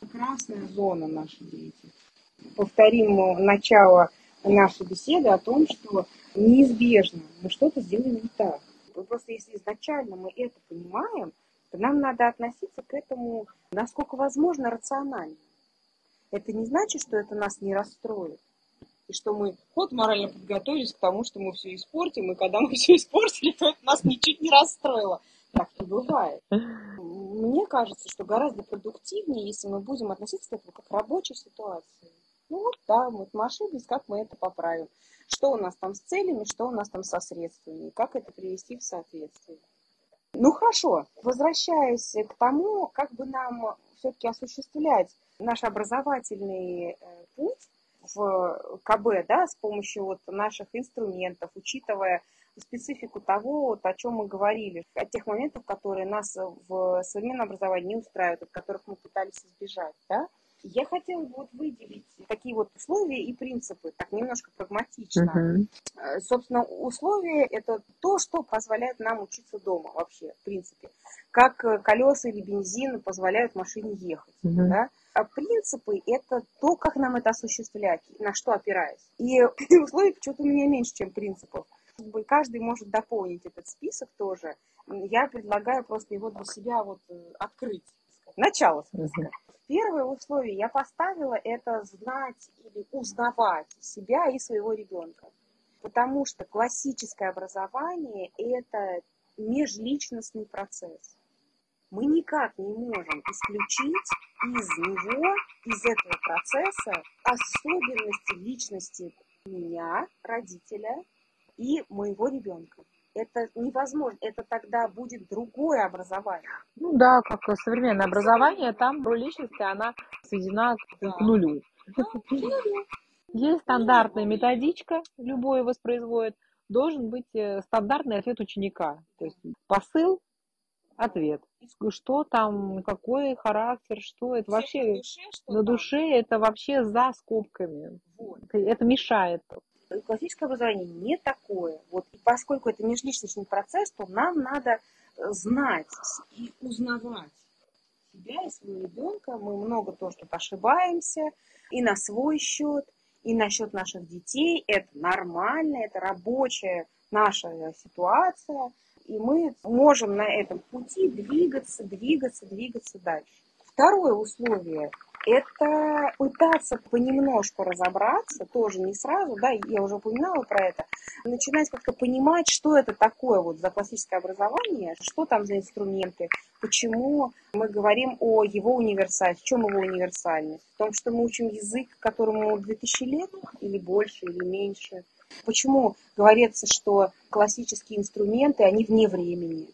Красная зона нашей дети повторим начало нашей беседы о том, что неизбежно мы что-то сделаем не так. Просто если изначально мы это понимаем, то нам надо относиться к этому, насколько возможно, рационально. Это не значит, что это нас не расстроит. И что мы вот морально подготовились к тому, что мы все испортим, и когда мы все испортили, то это нас ничуть не расстроило. Так не бывает. Мне кажется, что гораздо продуктивнее, если мы будем относиться к этому как к рабочей ситуации. Ну да, вот мы ошиблись, как мы это поправим. Что у нас там с целями, что у нас там со средствами, как это привести в соответствие. Ну хорошо, возвращаясь к тому, как бы нам все-таки осуществлять наш образовательный э, путь в КБ, да, с помощью вот наших инструментов, учитывая специфику того, вот, о чем мы говорили, о тех моментах, которые нас в современном образовании не устраивают, от которых мы пытались избежать, да, я хотела бы вот выделить такие вот условия и принципы, так немножко прагматично. Uh-huh. Собственно, условия – это то, что позволяет нам учиться дома вообще, в принципе. Как э, колеса или бензин позволяют машине ехать. Uh-huh. Да? А принципы – это то, как нам это осуществлять, на что опираясь. И условий почему-то у меня меньше, чем принципов. Каждый может дополнить этот список тоже. Я предлагаю просто его для себя вот э, открыть. Начало списка. Uh-huh. Первое условие я поставила это знать или узнавать себя и своего ребенка. Потому что классическое образование – это межличностный процесс. Мы никак не можем исключить из него, из этого процесса особенности личности меня, родителя и моего ребенка это невозможно. Это тогда будет другое образование. Ну да, как современное образование, там роль личности, она сведена к, да. к нулю. Да, Есть стандартная методичка, любой воспроизводит, должен быть э, стандартный ответ ученика. То есть посыл, ответ. Что там, какой характер, что это вообще на душе, на душе это вообще за скобками. Вот. Это мешает классическое образование не такое. Вот, и поскольку это межличностный процесс, то нам надо э, знать и узнавать себя и своего ребенка. Мы много тоже тут ошибаемся и на свой счет, и на счет наших детей. Это нормально, это рабочая наша ситуация. И мы можем на этом пути двигаться, двигаться, двигаться дальше. Второе условие – это пытаться понемножку разобраться, тоже не сразу, да, я уже упоминала про это, начинать как-то понимать, что это такое вот за классическое образование, что там за инструменты, почему мы говорим о его универсальности, в чем его универсальность, в том, что мы учим язык, которому 2000 лет или больше, или меньше, почему говорится, что классические инструменты, они вне времени,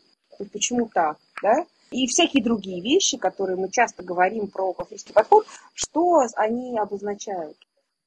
почему так, да, и всякие другие вещи, которые мы часто говорим про классический подход, что они обозначают.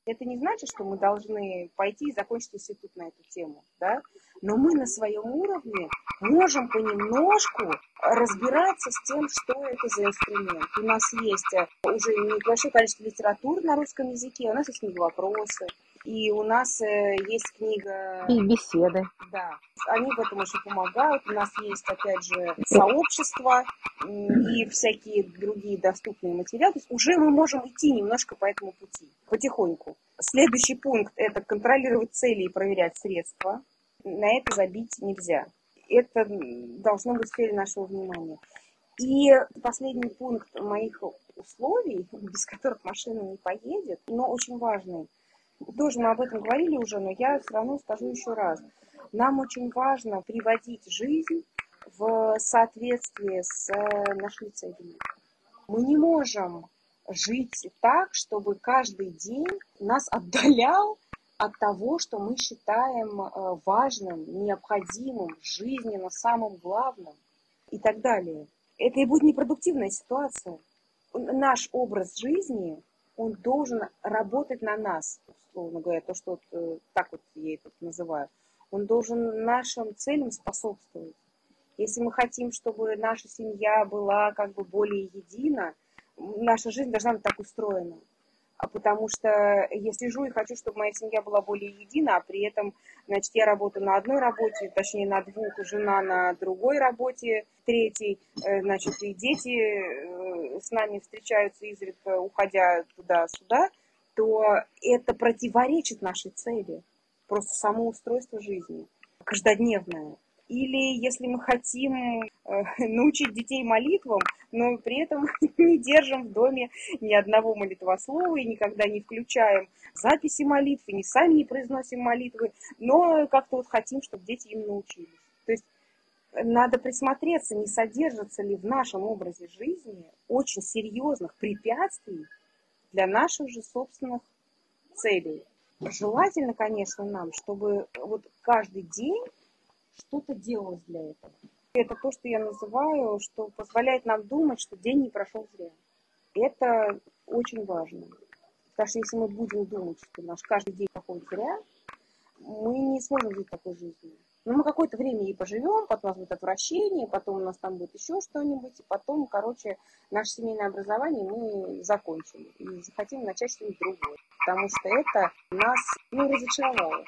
Это не значит, что мы должны пойти и закончить институт на эту тему, да? но мы на своем уровне можем понемножку разбираться с тем, что это за инструмент. У нас есть э, уже небольшое количество литературы на русском языке, у нас есть книга «Вопросы», и у нас э, есть книга... И беседы. Да, они в этом очень помогают. У нас есть, опять же, сообщество и всякие другие доступные материалы. То есть уже мы можем идти немножко по этому пути, потихоньку. Следующий пункт – это контролировать цели и проверять средства. На это забить нельзя. Это должно быть в сфере нашего внимания. И последний пункт моих условий, без которых машина не поедет, но очень важный. Тоже мы об этом говорили уже, но я все равно скажу еще раз. Нам очень важно приводить жизнь в соответствии с нашими целями. Мы не можем жить так, чтобы каждый день нас отдалял от того, что мы считаем э, важным, необходимым, жизненно самым главным и так далее. Это и будет непродуктивная ситуация. Наш образ жизни, он должен работать на нас, условно говоря, то, что вот, э, так вот я это называю. Он должен нашим целям способствовать. Если мы хотим, чтобы наша семья была как бы более едина, наша жизнь должна быть так устроена. А потому что я сижу и хочу, чтобы моя семья была более едина, а при этом, значит, я работаю на одной работе, точнее на двух, жена на другой работе, третьей, э, значит, и дети э, с нами встречаются изредка, уходя туда-сюда, то это противоречит нашей цели, просто само устройство жизни, каждодневное. Или если мы хотим э, научить детей молитвам, но при этом не держим в доме ни одного молитвослова и никогда не включаем записи молитвы, не сами не произносим молитвы, но как-то вот хотим, чтобы дети им научились. То есть надо присмотреться, не содержится ли в нашем образе жизни очень серьезных препятствий для наших же собственных целей. Желательно, конечно, нам, чтобы вот каждый день что-то делалось для этого. Это то, что я называю, что позволяет нам думать, что день не прошел зря. Это очень важно. Потому что если мы будем думать, что наш каждый день проходит зря, мы не сможем жить такой жизнью. Но мы какое-то время и поживем, потом у нас будет отвращение, потом у нас там будет еще что-нибудь, и потом, короче, наше семейное образование мы закончим и захотим начать что-нибудь другое. Потому что это нас ну, разочаровало.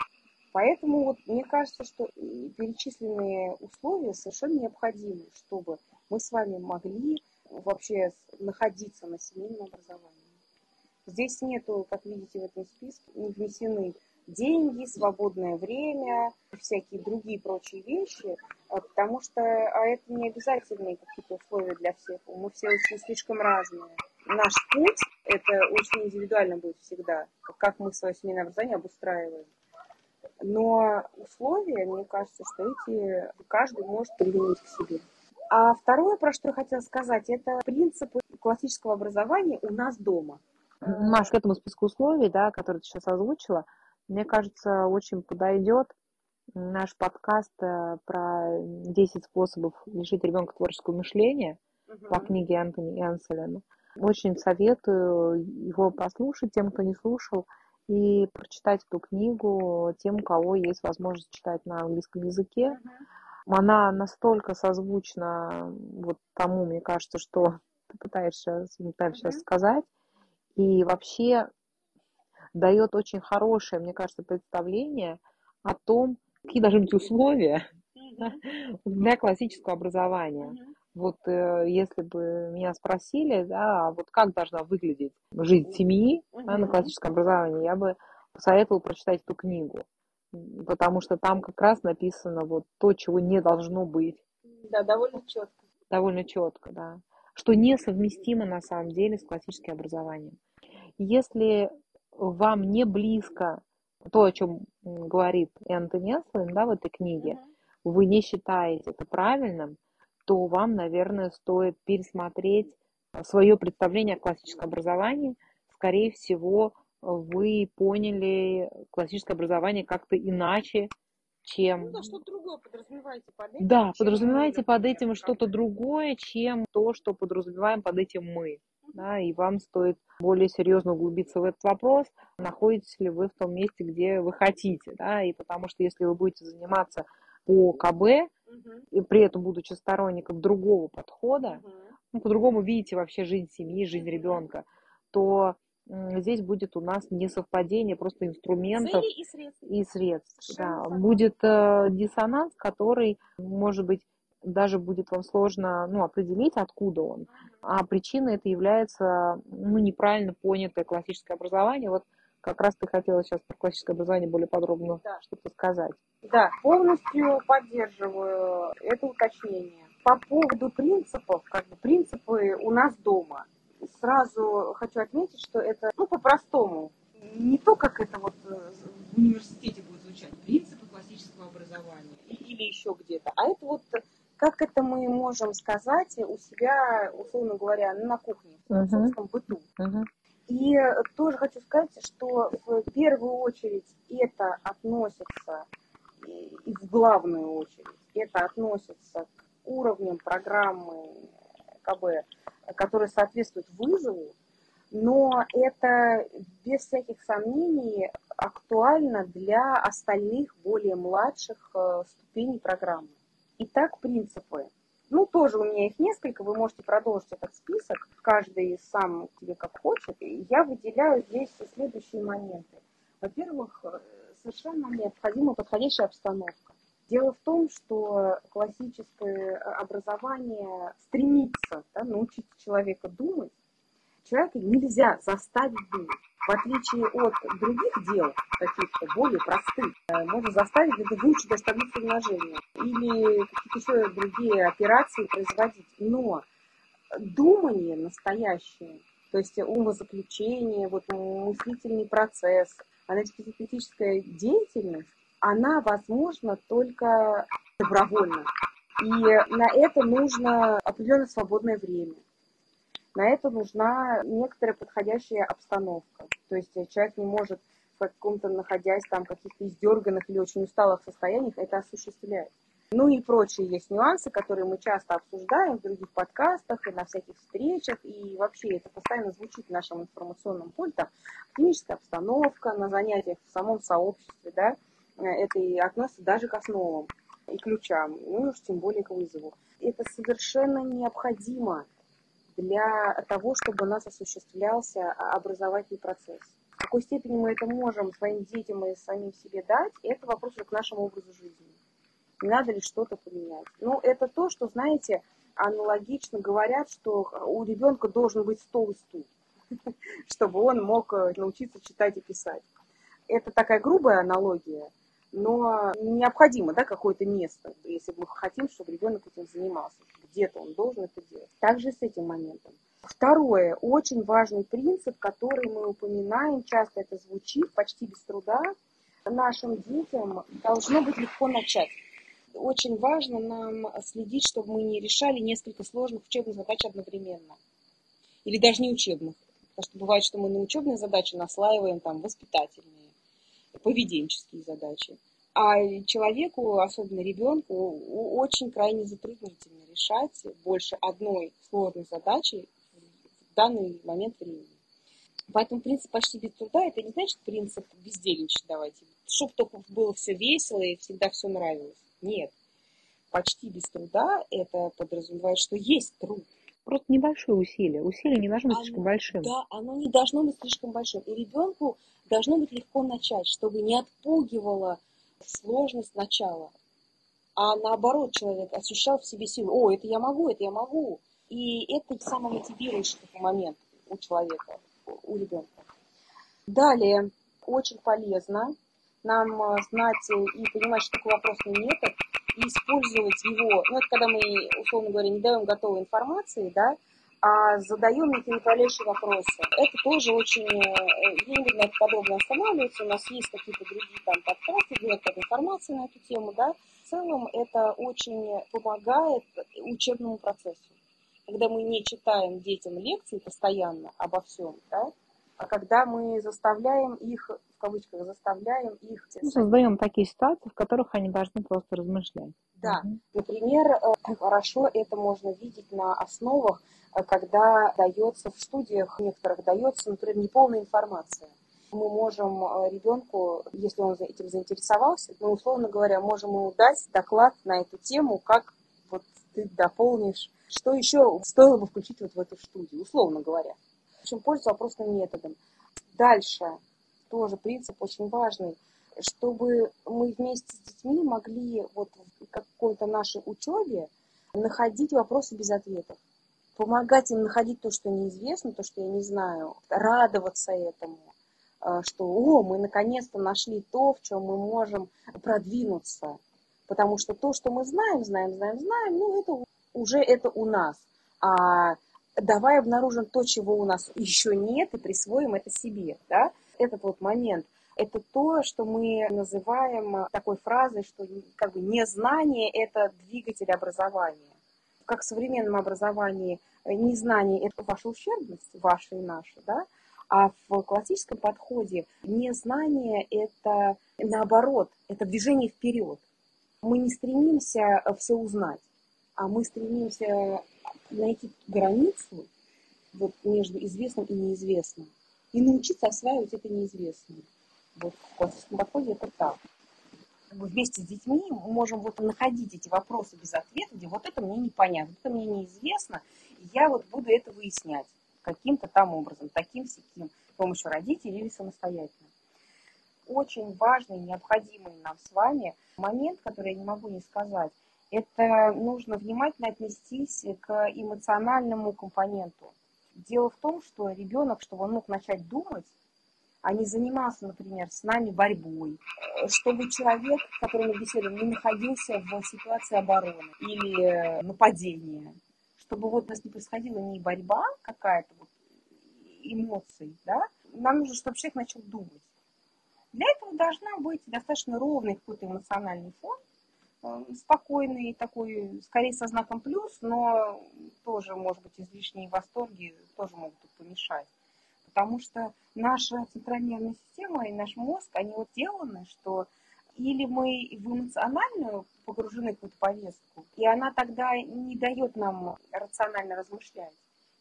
Поэтому вот мне кажется, что перечисленные условия совершенно необходимы, чтобы мы с вами могли вообще находиться на семейном образовании. Здесь нету, как видите в этом списке, не внесены деньги, свободное время, всякие другие прочие вещи, а, потому что а это не обязательные какие-то условия для всех. Мы все очень слишком разные. Наш путь, это очень индивидуально будет всегда, как мы свое семейное образование обустраиваем. Но условия, мне кажется, что эти каждый может применить к себе. А второе, про что я хотела сказать, это принципы классического образования у нас дома. Маш, к этому списку условий, да, который ты сейчас озвучила, мне кажется, очень подойдет наш подкаст э, про 10 способов лишить ребенка творческого мышления uh-huh. по книге Антони Энселена. Очень советую его послушать тем, кто не слушал и прочитать эту книгу тем, у кого есть возможность читать на английском языке. Она настолько созвучна вот тому, мне кажется, что ты пытаешься, пытаешься uh-huh. сказать. И вообще дает очень хорошее, мне кажется, представление о том, какие должны быть условия uh-huh. для классического образования. Uh-huh. Вот э, если бы меня спросили, да, а вот как должна выглядеть жизнь семьи да, на классическом образовании, я бы посоветовала прочитать эту книгу, потому что там как раз написано вот то, чего не должно быть. Да, довольно четко. Довольно четко, да. что несовместимо на самом деле с классическим образованием. Если вам не близко то, о чем говорит Энтони Эслин да, в этой книге, вы не считаете это правильным, то вам, наверное, стоит пересмотреть свое представление о классическом образовании. Скорее всего, вы поняли классическое образование как-то иначе, чем... Ну да, что-то другое подразумеваете под этим. Да, подразумеваете под этим что-то другое, чем то, что подразумеваем под этим мы. Да, и вам стоит более серьезно углубиться в этот вопрос, находитесь ли вы в том месте, где вы хотите. Да, и потому что если вы будете заниматься по КБ, угу. и при этом будучи сторонником другого подхода, угу. ну, по-другому видите вообще жизнь семьи, жизнь ребенка, то здесь будет у нас несовпадение просто инструментов Цели и средств. И средств да. Будет э, диссонанс, который, может быть, даже будет вам сложно ну, определить, откуда он. А причина это является ну, неправильно понятое классическое образование. Вот как раз ты хотела сейчас про классическое образование более подробно да. что-то сказать. Да, полностью поддерживаю это уточнение. По поводу принципов, как бы принципы у нас дома – сразу хочу отметить, что это, ну, по-простому, не то, как это вот э, в университете будет звучать, принципы классического образования или еще где-то, а это вот как это мы можем сказать у себя, условно говоря, на кухне, в uh-huh. собственном быту. Uh-huh. И тоже хочу сказать, что в первую очередь это относится, и в главную очередь, это относится к уровням программы КБ которые соответствуют вызову, но это без всяких сомнений актуально для остальных более младших э, ступеней программы. Итак, принципы. Ну, тоже у меня их несколько, вы можете продолжить этот список, каждый сам тебе как хочет. Я выделяю здесь следующие моменты. Во-первых, э, совершенно необходима подходящая обстановка. Дело в том, что классическое образование стремится да, научить человека думать. Человека нельзя заставить думать. В отличие от других дел, каких-то более простых, э, можно заставить это выучить даже таблицу умножения или какие-то еще другие операции производить. Но думание настоящее, то есть умозаключение, вот мыслительный процесс, аналитическая деятельность, она возможна только добровольно. И на это нужно определенное свободное время. На это нужна некоторая подходящая обстановка. То есть человек не может в каком-то, находясь там, каких-то издерганных или очень усталых состояниях, это осуществлять. Ну и прочие есть нюансы, которые мы часто обсуждаем в других подкастах и на всяких встречах, и вообще это постоянно звучит в нашем информационном поле, там, обстановка на занятиях в самом сообществе, да, это и относится даже к основам и ключам, ну уж тем более к вызову. Это совершенно необходимо для того, чтобы у нас осуществлялся образовательный процесс. В какой степени мы это можем своим детям и самим себе дать, это вопрос к нашему образу жизни. Не надо ли что-то поменять? Ну, это то, что, знаете, аналогично говорят, что у ребенка должен быть стол и стул, чтобы он мог э, научиться читать и писать. Это такая грубая аналогия, но необходимо да, какое-то место, если мы хотим, чтобы ребенок этим занимался. Где-то он должен это делать. Также с этим моментом. Второе, очень важный принцип, который мы упоминаем, часто это звучит, почти без труда, нашим детям должно быть легко начать. Очень важно нам следить, чтобы мы не решали несколько сложных учебных задач одновременно. Или даже не учебных. Потому что бывает, что мы на учебные задачи наслаиваем там воспитательные поведенческие задачи. А человеку, особенно ребенку, очень крайне затруднительно решать больше одной сложной задачи в данный момент времени. Поэтому принцип почти без труда, это не значит принцип бездельничать давайте. Чтобы только было все весело и всегда все нравилось. Нет. Почти без труда это подразумевает, что есть труд. Просто небольшое усилие. Усилие не должно быть оно, слишком большим. Да, оно не должно быть слишком большим. И ребенку должно быть легко начать, чтобы не отпугивало сложность начала. А наоборот, человек ощущал в себе силу. О, это я могу, это я могу. И это самомотивирующий момент у человека, у ребенка. Далее, очень полезно нам э, знать и понимать, что такое вопросный метод, и использовать его, ну, это когда мы, условно говоря, не даем готовой информации, да, а задаем малейшие вопросы. Это тоже очень, э, я не буду на это подробно останавливаться, у нас есть какие-то другие там подкасты, где информация на эту тему, да. В целом это очень помогает учебному процессу. Когда мы не читаем детям лекции постоянно обо всем, да, когда мы заставляем их, в кавычках, заставляем их... Ну, создаем такие ситуации, в которых они должны просто размышлять. Да, угу. например, э, хорошо это можно видеть на основах, э, когда дается в студиях некоторых дается, например, неполная информация. Мы можем э, ребенку, если он этим заинтересовался, мы, условно говоря, можем ему дать доклад на эту тему, как вот ты дополнишь, что еще стоило бы включить вот в эту студию, условно говоря. Общем, пользоваться вопросным методом. Дальше тоже принцип очень важный, чтобы мы вместе с детьми могли вот в какой-то нашей учебе находить вопросы без ответов. Помогать им находить то, что неизвестно, то, что я не знаю, радоваться этому, э, что, о, мы наконец-то нашли то, в чем мы можем продвинуться. Потому что то, что мы знаем, знаем, знаем, знаем, ну, это уже это у нас. А давай обнаружим то, чего у нас еще нет, и присвоим это себе. Да? Этот вот момент – это то, что мы называем такой фразой, что как бы незнание – это двигатель образования. Как в современном образовании незнание – это ваша ущербность, ваша и наша, да? А в классическом подходе незнание – это наоборот, это движение вперед. Мы не стремимся все узнать, а мы стремимся найти границу вот, между известным и неизвестным и научиться осваивать это неизвестное. Вот в классическом подходе это так. Вместе с детьми мы можем вот находить эти вопросы без ответа, где вот это мне непонятно, это мне неизвестно, и я вот буду это выяснять каким-то там образом, таким сяким, с помощью родителей или самостоятельно. Очень важный, необходимый нам с вами момент, который я не могу не сказать, это нужно внимательно отнестись к эмоциональному компоненту. Дело в том, что ребенок, чтобы он мог начать думать, а не занимался, например, с нами борьбой, чтобы человек, с которым мы беседуем, не находился в ситуации обороны или нападения, чтобы вот у нас не происходила не борьба какая-то, вот, эмоций, да, нам нужно, чтобы человек начал думать. Для этого должна быть достаточно ровный какой-то эмоциональный фон, Э, спокойный, такой, скорее со знаком плюс, но тоже, может быть, излишние восторги тоже могут помешать. Потому что наша центральная система и наш мозг, они вот сделаны, что или мы в эмоциональную погружены в какую-то повестку, и она тогда не дает нам рационально размышлять.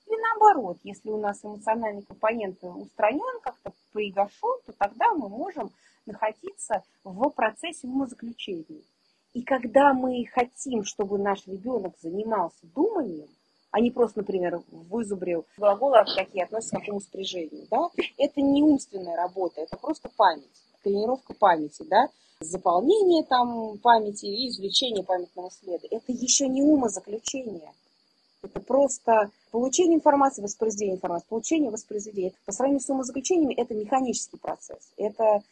Или наоборот, если у нас эмоциональный компонент устранен, как-то пригашен, то тогда мы можем находиться в процессе умозаключений. И когда мы хотим, чтобы наш ребенок занимался думанием, а не просто, например, вызубрил глаголы, какие относятся к какому спряжению, да, это не умственная работа, это просто память, тренировка памяти, да, заполнение там памяти и извлечение памятного следа. Это еще не умозаключение. Это просто получение информации, воспроизведение информации, получение, воспроизведение. По сравнению с умозаключениями это механический процесс. Это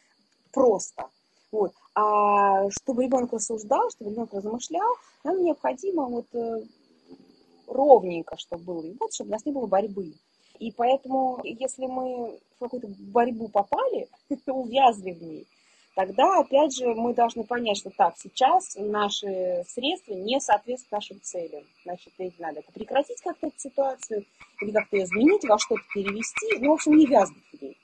просто. Вот. А чтобы ребенок рассуждал, чтобы ребенок размышлял, нам необходимо вот э, ровненько, чтобы было. И вот, чтобы у нас не было борьбы. И поэтому, если мы в какую-то борьбу попали, увязли в ней, тогда, опять же, мы должны понять, что так, сейчас наши средства не соответствуют нашим целям. Значит, надо это прекратить как-то эту ситуацию, или как-то изменить, во что-то перевести, ну, в общем, не вязнуть в ней.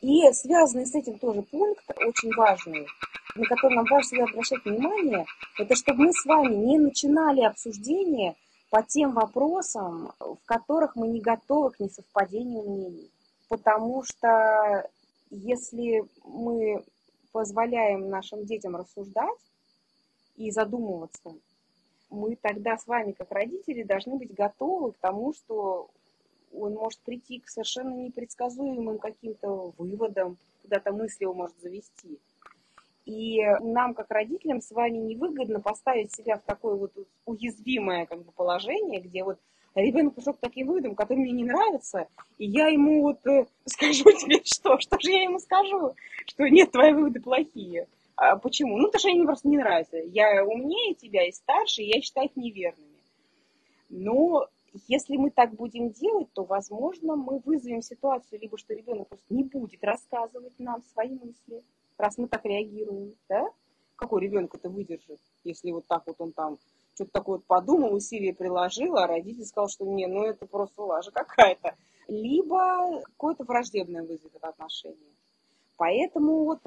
И связанный с этим тоже пункт, очень важный, на который нам важно обращать внимание, это чтобы мы с вами не начинали обсуждение по тем вопросам, в которых мы не готовы к несовпадению мнений. Потому что если мы позволяем нашим детям рассуждать и задумываться, мы тогда с вами, как родители, должны быть готовы к тому, что он может прийти к совершенно непредсказуемым каким-то выводам, куда-то мысли его может завести. И нам, как родителям, с вами невыгодно поставить себя в такое вот уязвимое как бы, положение, где вот ребенок пришел к таким выводам, которые мне не нравятся, и я ему вот э, скажу тебе что? Что же я ему скажу? Что нет, твои выводы плохие. А почему? Ну, потому что они мне просто не нравятся. Я умнее тебя и старше, и я считаю их неверными. Но Если мы так будем делать, то, возможно, мы вызовем ситуацию, либо что ребенок просто не будет рассказывать нам свои мысли, раз мы так реагируем, да? Какой ребенок это выдержит, если вот так вот он там что-то такое подумал, усилие приложил, а родитель сказал, что не, ну это просто лажа какая-то. Либо какое-то враждебное вызовет это отношение. Поэтому вот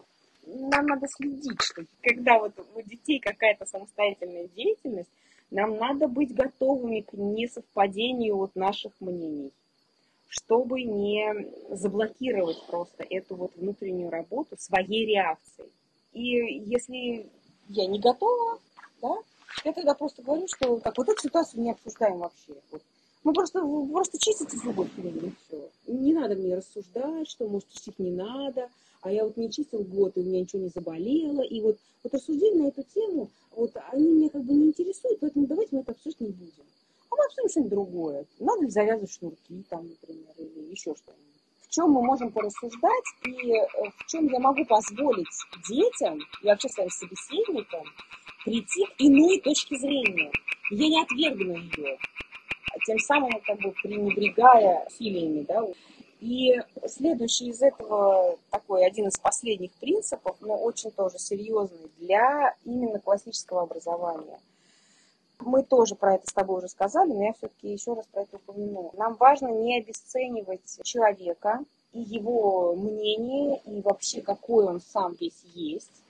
нам надо следить, что когда вот у детей какая-то самостоятельная деятельность, нам надо быть готовыми к несовпадению вот наших мнений, чтобы не заблокировать просто эту вот внутреннюю работу своей реакцией. И если я не готова, да, я тогда просто говорю, что так, вот эту ситуацию не обсуждаем вообще. Вот. Мы просто, просто чистите зубы и все. Не надо мне рассуждать, что, может, чистить не надо, а я вот не чистил год, и у меня ничего не заболело. И вот, вот рассуждения на эту тему, вот они меня как бы не интересуют, поэтому давайте мы это обсуждать не будем. А мы обсудим что-нибудь другое. Надо ли завязывать шнурки там, например, или еще что-нибудь. В чем мы можем порассуждать и э, в чем я могу позволить детям и вообще своим собеседникам прийти к иной точке зрения. Я не отвергну ее, тем самым как бы пренебрегая усилиями, да, и следующий из этого, такой один из последних принципов, но очень тоже серьезный для именно классического образования. Мы тоже про это с тобой уже сказали, но я все-таки еще раз про это упомяну. Нам важно не обесценивать человека и его мнение, и вообще какой он сам весь есть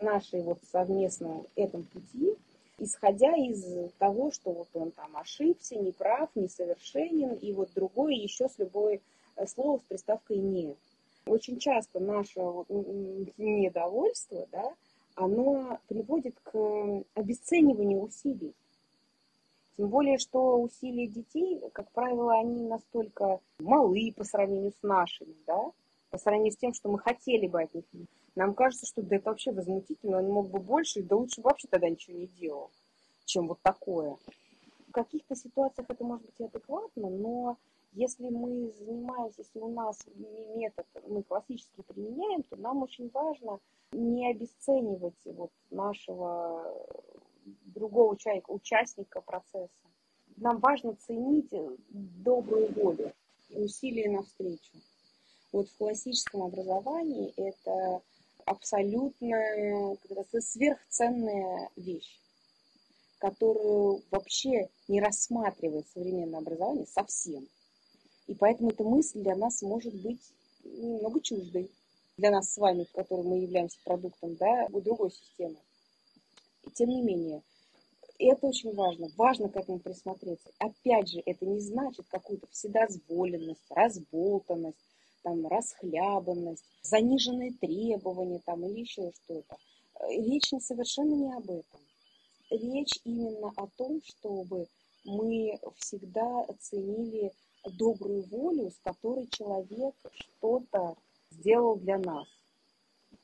нашей вот совместном этом пути, исходя из того, что вот он там ошибся, неправ, несовершенен, и вот другой еще с любой слово с приставкой «не». Очень часто наше недовольство, да, оно приводит к обесцениванию усилий. Тем более, что усилия детей, как правило, они настолько малы по сравнению с нашими, да, по сравнению с тем, что мы хотели бы от них. Нам кажется, что да это вообще возмутительно, он мог бы больше, да лучше вообще тогда ничего не делал, чем вот такое. В каких-то ситуациях это может быть и адекватно, но если мы занимаемся, если у нас метод мы классически применяем, то нам очень важно не обесценивать вот нашего другого человека, участника процесса. Нам важно ценить добрую волю и усилия навстречу. Вот в классическом образовании это абсолютно сверхценная вещь, которую вообще не рассматривает современное образование совсем. И поэтому эта мысль для нас может быть немного чуждой. Для нас с вами, в которой мы являемся продуктом да, другой системы. И тем не менее, это очень важно. Важно к этому присмотреться. Опять же, это не значит какую-то вседозволенность, разболтанность, там, расхлябанность, заниженные требования там, или еще что-то. Речь совершенно не об этом. Речь именно о том, чтобы мы всегда ценили добрую волю, с которой человек что-то сделал для нас.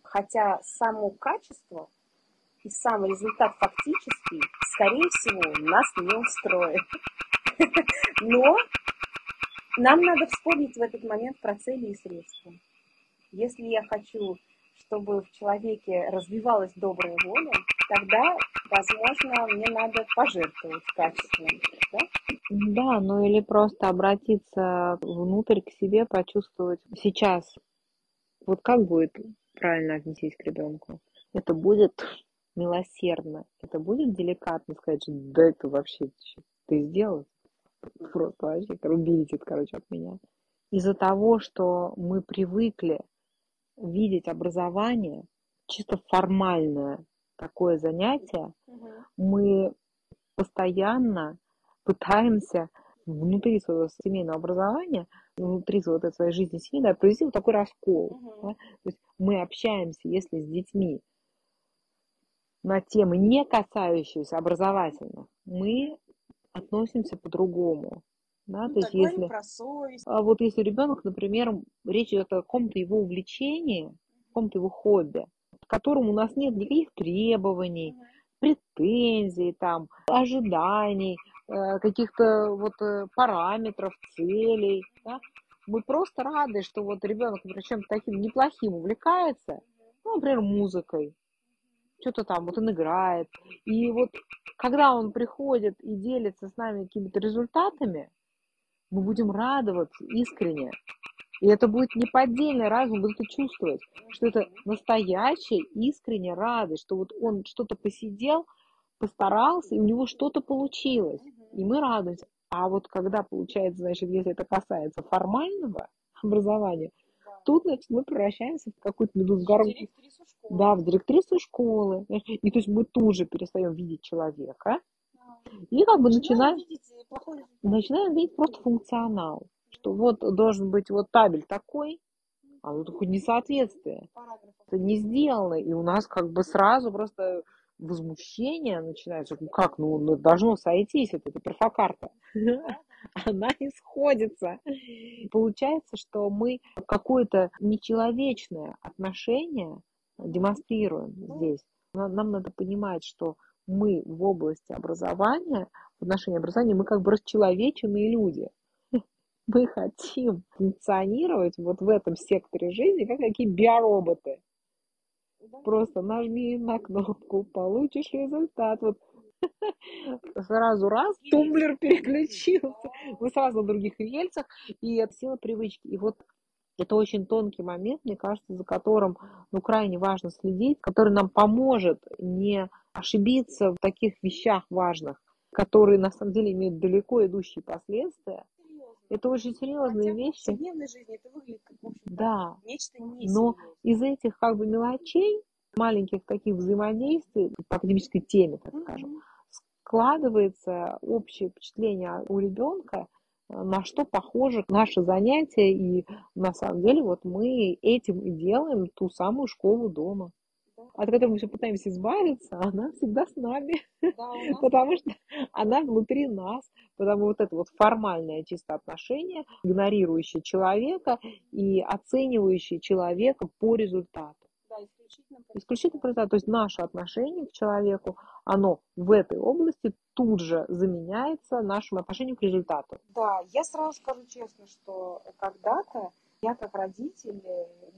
Хотя само качество и сам результат фактический, скорее всего, нас не устроит. Но нам надо вспомнить в этот момент про цели и средства. Если я хочу, чтобы в человеке развивалась добрая воля, тогда, возможно, мне надо пожертвовать качеством. Да? Да, ну или просто обратиться внутрь к себе, почувствовать сейчас, вот как будет правильно отнестись к ребенку. Это будет милосердно, это будет деликатно сказать, что да это вообще ты сделал, просто вообще уберите, короче, от меня. Из-за того, что мы привыкли видеть образование чисто формальное такое занятие, мы постоянно пытаемся внутри своего семейного образования, внутри своей, вот своей жизни семьи, да, провести вот такой раскол. Uh-huh. Да? То есть мы общаемся, если с детьми на темы, не касающиеся образовательных, мы относимся по-другому. Да? Ну, То есть если, про совесть. А вот если ребенок, например, речь идет о каком-то его увлечении, каком-то его хобби, к которому у нас нет никаких требований, претензий, там, ожиданий, каких-то вот э, параметров, целей. Да? Мы просто рады, что вот ребенок, причем таким неплохим увлекается, ну, например, музыкой. что-то там, вот он играет. И вот когда он приходит и делится с нами какими-то результатами, мы будем радоваться искренне. И это будет неподдельный разум, будет это чувствовать, что это настоящая искренняя радость, что вот он что-то посидел, постарался, и у него что-то получилось. И мы радуемся. А вот когда получается, значит, если это касается формального образования, тут, значит, мы превращаемся в какую-то медузгару. Да, в директрису школы. И то есть мы тут же перестаем видеть человека. И как бы начинаем, начинаем, начинаем видеть просто функционал. Что вот должен быть вот табель такой, а вот такое несоответствие. Это не сделано. И у нас как бы сразу просто возмущение начинается. Ну как, ну, ну должно сойтись, это, это перфокарта. Она не сходится. Получается, что мы какое-то нечеловечное отношение демонстрируем здесь. Нам надо понимать, что мы в области образования, в отношении образования, мы как бы расчеловеченные люди. Мы хотим функционировать вот в этом секторе жизни, как такие биороботы. Просто нажми на кнопку, получишь результат. Вот сразу раз, тумблер переключился, вы сразу на других рельсах, и это сила привычки. И вот это очень тонкий момент, мне кажется, за которым ну, крайне важно следить, который нам поможет не ошибиться в таких вещах важных, которые на самом деле имеют далеко идущие последствия. Это очень серьезные Хотя вещи. В жизни это выглядит как, в общем, да. нечто Но из этих как бы мелочей, маленьких таких взаимодействий по академической теме, так скажем, mm-hmm. складывается общее впечатление у ребенка, на что похоже наше занятие, и на самом деле вот мы этим и делаем ту самую школу дома от которой мы все пытаемся избавиться, она всегда с нами. Да, потому что она внутри нас. Потому вот это вот формальное чисто отношение, игнорирующее человека и оценивающее человека по результату. Да, исключительно по исключительно по результату. То есть наше отношение к человеку, оно в этой области тут же заменяется нашим отношением к результату. Да, я сразу скажу честно, что когда-то я как родитель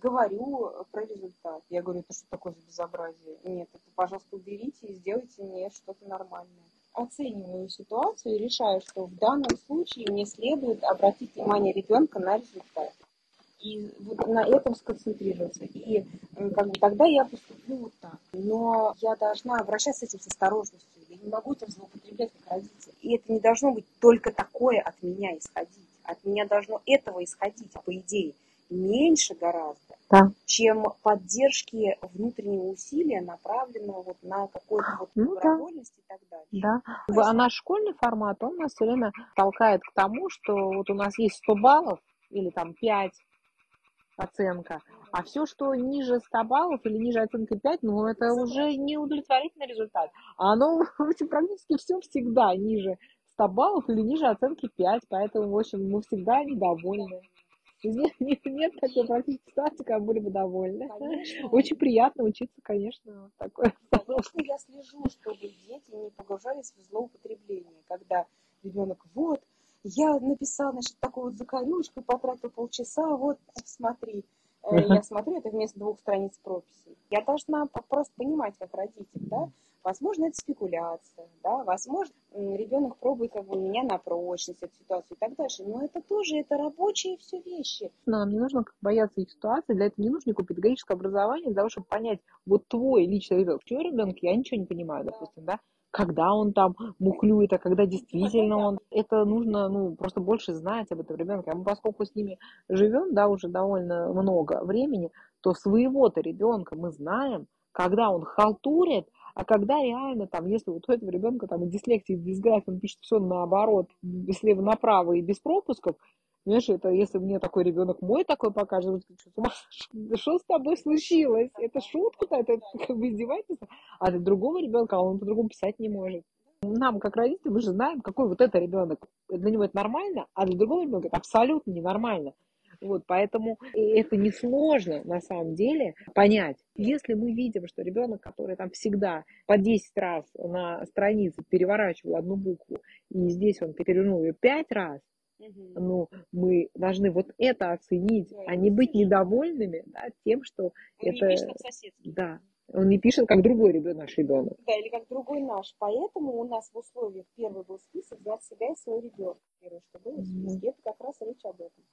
говорю про результат. Я говорю, это что такое за безобразие? Нет, это, пожалуйста, уберите и сделайте мне что-то нормальное. Оцениваю ситуацию и решаю, что в данном случае мне следует обратить внимание ребенка на результат. И вот на этом сконцентрироваться. И как бы, тогда я поступлю вот так. Но я должна обращаться с этим с осторожностью. Я не могу этим злоупотреблять как родитель. И это не должно быть только такое от меня исходить. От меня должно этого исходить, по идее, меньше гораздо, да. чем поддержки внутреннего усилия, направленного вот на какую-то вот ну, добровольность да. и так далее. Да. А наш школьный формат, он нас все время толкает к тому, что вот у нас есть 100 баллов или там 5 оценка, а все, что ниже 100 баллов или ниже оценки 5, ну, это уже не удовлетворительный результат. А оно, практически все всегда ниже 100 баллов или ниже оценки 5, поэтому, в общем, мы всегда недовольны. Нет, нет, нет такой практически ситуации, как были бы довольны. Конечно. Очень приятно учиться, конечно, вот такое. Конечно, я слежу, чтобы дети не погружались в злоупотребление, когда ребенок, вот, я написал, значит, такую вот закорючку, потратил полчаса, вот, смотри. Э, я смотрю, это вместо двух страниц прописей. Я должна просто понимать, как родитель, да, Возможно, это спекуляция, да, возможно, ребенок пробует как бы меня на прочность эту ситуацию и так дальше. Но это тоже, это рабочие все вещи. Нам не нужно бояться их ситуации, для этого не нужно никакое педагогическое образование, для того, чтобы понять, вот твой личный ребенок, чего ребенок, я ничего не понимаю, допустим, да, когда он там мухлюет, а когда действительно он. Это нужно, ну, просто больше знать об этом ребенке. А мы, поскольку с ними живем, да, уже довольно много времени, то своего-то ребенка мы знаем, когда он халтурит, а когда реально, там, если вот у этого ребенка там дислексия, дисграфия, он пишет все наоборот, слева направо и без пропусков, Знаешь, это если мне такой ребенок мой такой покажет, что с тобой случилось? Это шутка-то, это как бы издевательство. А для другого ребенка он по-другому писать не может. Нам, как родители, мы же знаем, какой вот это ребенок. Для него это нормально, а для другого ребенка это абсолютно ненормально. Вот, поэтому это несложно на самом деле понять. Если мы видим, что ребенок, который там всегда по 10 раз на странице переворачивал одну букву, и здесь он перевернул ее 5 раз. Ну, мы должны вот это оценить, да, а не быть недовольными да, тем, что мы это... Не да. Он не пишет, как другой ребенок, наш ребенок. Да, или как другой наш. Поэтому у нас в условиях первый был список «Знать себя и свой ребенок». Первое, что было в списке, это как раз речь об этом.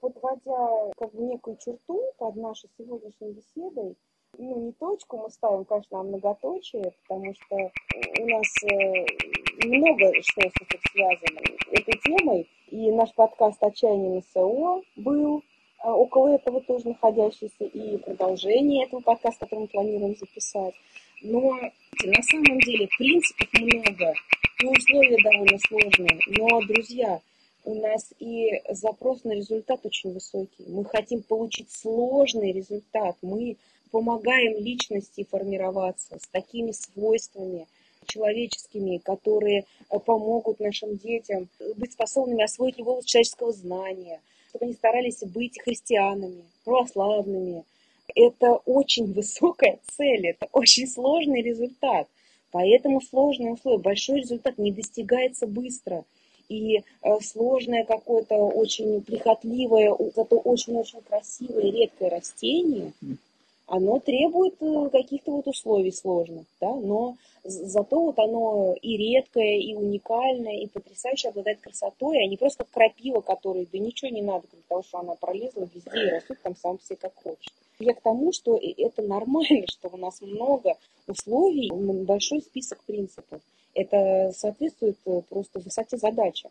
Подводя как бы некую черту под нашей сегодняшней беседой, ну, не точку мы ставим, конечно, а многоточие, потому что у нас э, много что с этим связано этой темой. И наш подкаст «Отчаяние НСО» был э, около этого тоже находящийся, и продолжение этого подкаста, который мы планируем записать. Но на самом деле принципов много, и условия довольно сложные. Но, друзья, у нас и запрос на результат очень высокий. Мы хотим получить сложный результат. Мы помогаем личности формироваться с такими свойствами человеческими, которые э, помогут нашим детям быть способными освоить любого человеческого знания, чтобы они старались быть христианами, православными. Это очень высокая цель, это очень сложный результат. Поэтому сложные условия, большой результат не достигается быстро. И э, сложное какое-то очень прихотливое, зато очень-очень красивое редкое растение – оно требует э, каких-то вот условий сложных, да, но зато вот оно и редкое, и уникальное, и потрясающе обладает красотой, а не просто крапива, которой да ничего не надо, того, что она пролезла везде и растут там сам все как хочет. Я к тому, что это нормально, что у нас много условий, большой список принципов. Это соответствует э, просто высоте задачи.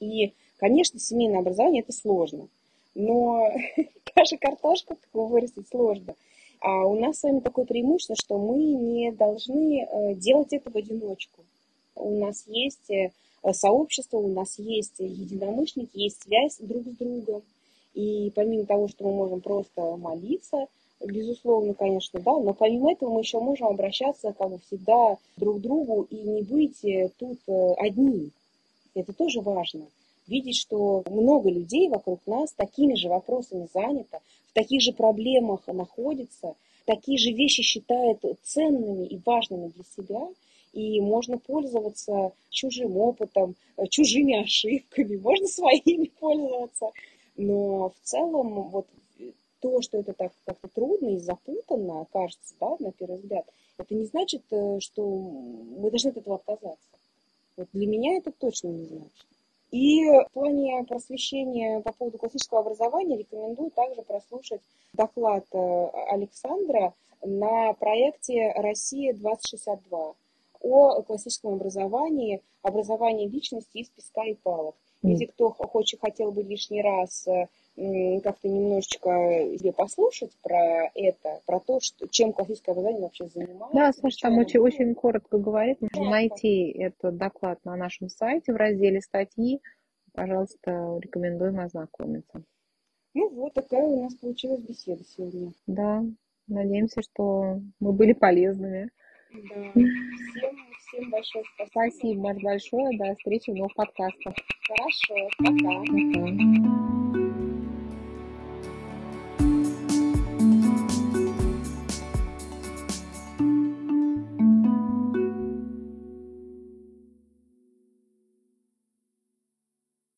И, конечно, семейное образование – это сложно. Но даже картошку такую вырастить сложно. А у нас с вами такое преимущество, что мы не должны э, делать это в одиночку. У нас есть э, сообщество, у нас есть единомышленники, есть связь друг с другом. И помимо того, что мы можем просто молиться, безусловно, конечно, да, но помимо этого мы еще можем обращаться, как всегда, друг к другу и не быть э, тут одни. Это тоже важно видеть, что много людей вокруг нас такими же вопросами занято, в таких же проблемах находятся, такие же вещи считают ценными и важными для себя, и можно пользоваться чужим опытом, чужими ошибками, можно своими пользоваться. Но в целом вот то, что это так как-то трудно и запутанно, кажется, да, на первый взгляд, это не значит, э, что мы должны от этого отказаться. Вот для меня это точно не значит. И в плане просвещения по поводу классического образования рекомендую также прослушать доклад э, Александра на проекте «Россия-2062» о классическом образовании, образовании личности из песка и палок. Если кто хочет, хотел бы лишний раз э, как-то немножечко себе послушать про это, про то, что, чем классическое образование вообще занимается. Да, Саша там очень, очень коротко говорит. Можно да, найти этот доклад на нашем сайте в разделе статьи. Пожалуйста, рекомендуем ознакомиться. Ну вот такая у нас получилась беседа сегодня. Да, надеемся, что мы были полезными. Да. Всем, всем большое спасибо. Спасибо большое. До встречи в новых подкастах. Хорошо. Пока. Пока.